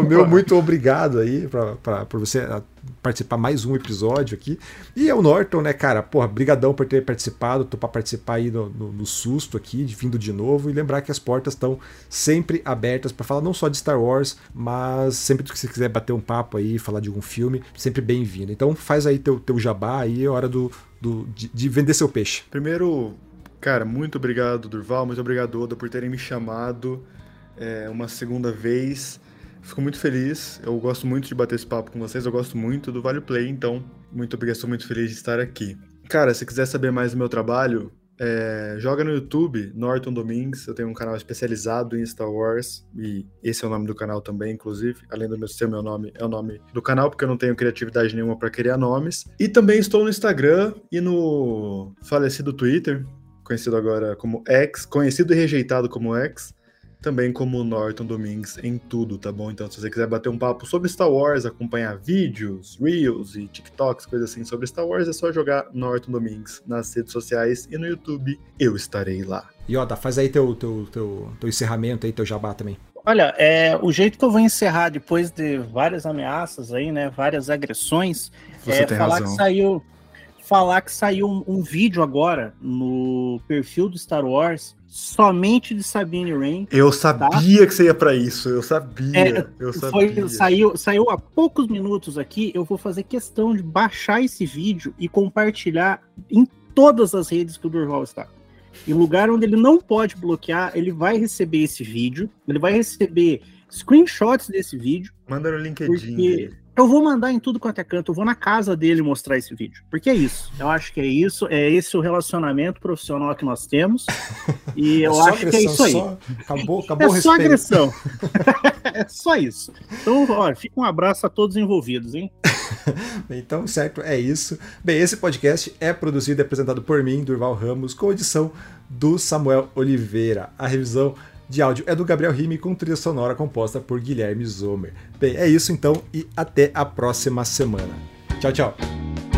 o meu muito obrigado aí por você participar mais um episódio aqui. E é o Norton, né, cara? Porra, brigadão por ter participado, tô pra participar aí no, no, no susto aqui, de vindo de novo, e lembrar que as portas estão sempre abertas para falar não só de Star Wars, mas sempre que você quiser bater um papo aí, falar de algum filme, sempre bem-vindo. Então faz aí teu, teu jabá aí, é hora do, do de, de vender seu peixe. Primeiro, Cara, muito obrigado, Durval, muito obrigado, Oda, por terem me chamado é, uma segunda vez. Fico muito feliz, eu gosto muito de bater esse papo com vocês, eu gosto muito do Vale Play, então, muito obrigado, sou muito feliz de estar aqui. Cara, se quiser saber mais do meu trabalho, é, joga no YouTube, Norton Domingues. Eu tenho um canal especializado em Star Wars e esse é o nome do canal também, inclusive. Além do meu ser meu nome, é o nome do canal, porque eu não tenho criatividade nenhuma para criar nomes. E também estou no Instagram e no falecido Twitter, conhecido agora como X, conhecido e rejeitado como X, também como Norton Domingues em tudo, tá bom? Então, se você quiser bater um papo sobre Star Wars, acompanhar vídeos, Reels e TikToks, coisas assim sobre Star Wars, é só jogar Norton Domingues nas redes sociais e no YouTube, eu estarei lá. Yoda, faz aí teu, teu, teu, teu encerramento aí, teu jabá também. Olha, é, o jeito que eu vou encerrar depois de várias ameaças aí, né? Várias agressões, Você é falar razão. que saiu. Falar que saiu um, um, vídeo agora no perfil do Star Wars somente de Sabine Rain. Eu sabia tá? que você ia para isso, eu sabia. É, eu sabia. Foi, saiu, saiu há poucos minutos aqui. Eu vou fazer questão de baixar esse vídeo e compartilhar em todas as redes que o Durval está. Em lugar onde ele não pode bloquear, ele vai receber esse vídeo, ele vai receber screenshots desse vídeo. Manda no LinkedIn. Eu vou mandar em tudo quanto é canto, eu vou na casa dele mostrar esse vídeo. Porque é isso. Eu acho que é isso, é esse o relacionamento profissional que nós temos. E eu é acho que é isso aí. Só, acabou, acabou é só agressão. é só isso. Então, olha, fica um abraço a todos envolvidos, hein? então, certo, é isso. Bem, esse podcast é produzido e apresentado por mim, Durval Ramos, com edição do Samuel Oliveira. A revisão de áudio é do Gabriel Rime com trilha sonora composta por Guilherme Zomer. Bem, é isso então e até a próxima semana. Tchau, tchau.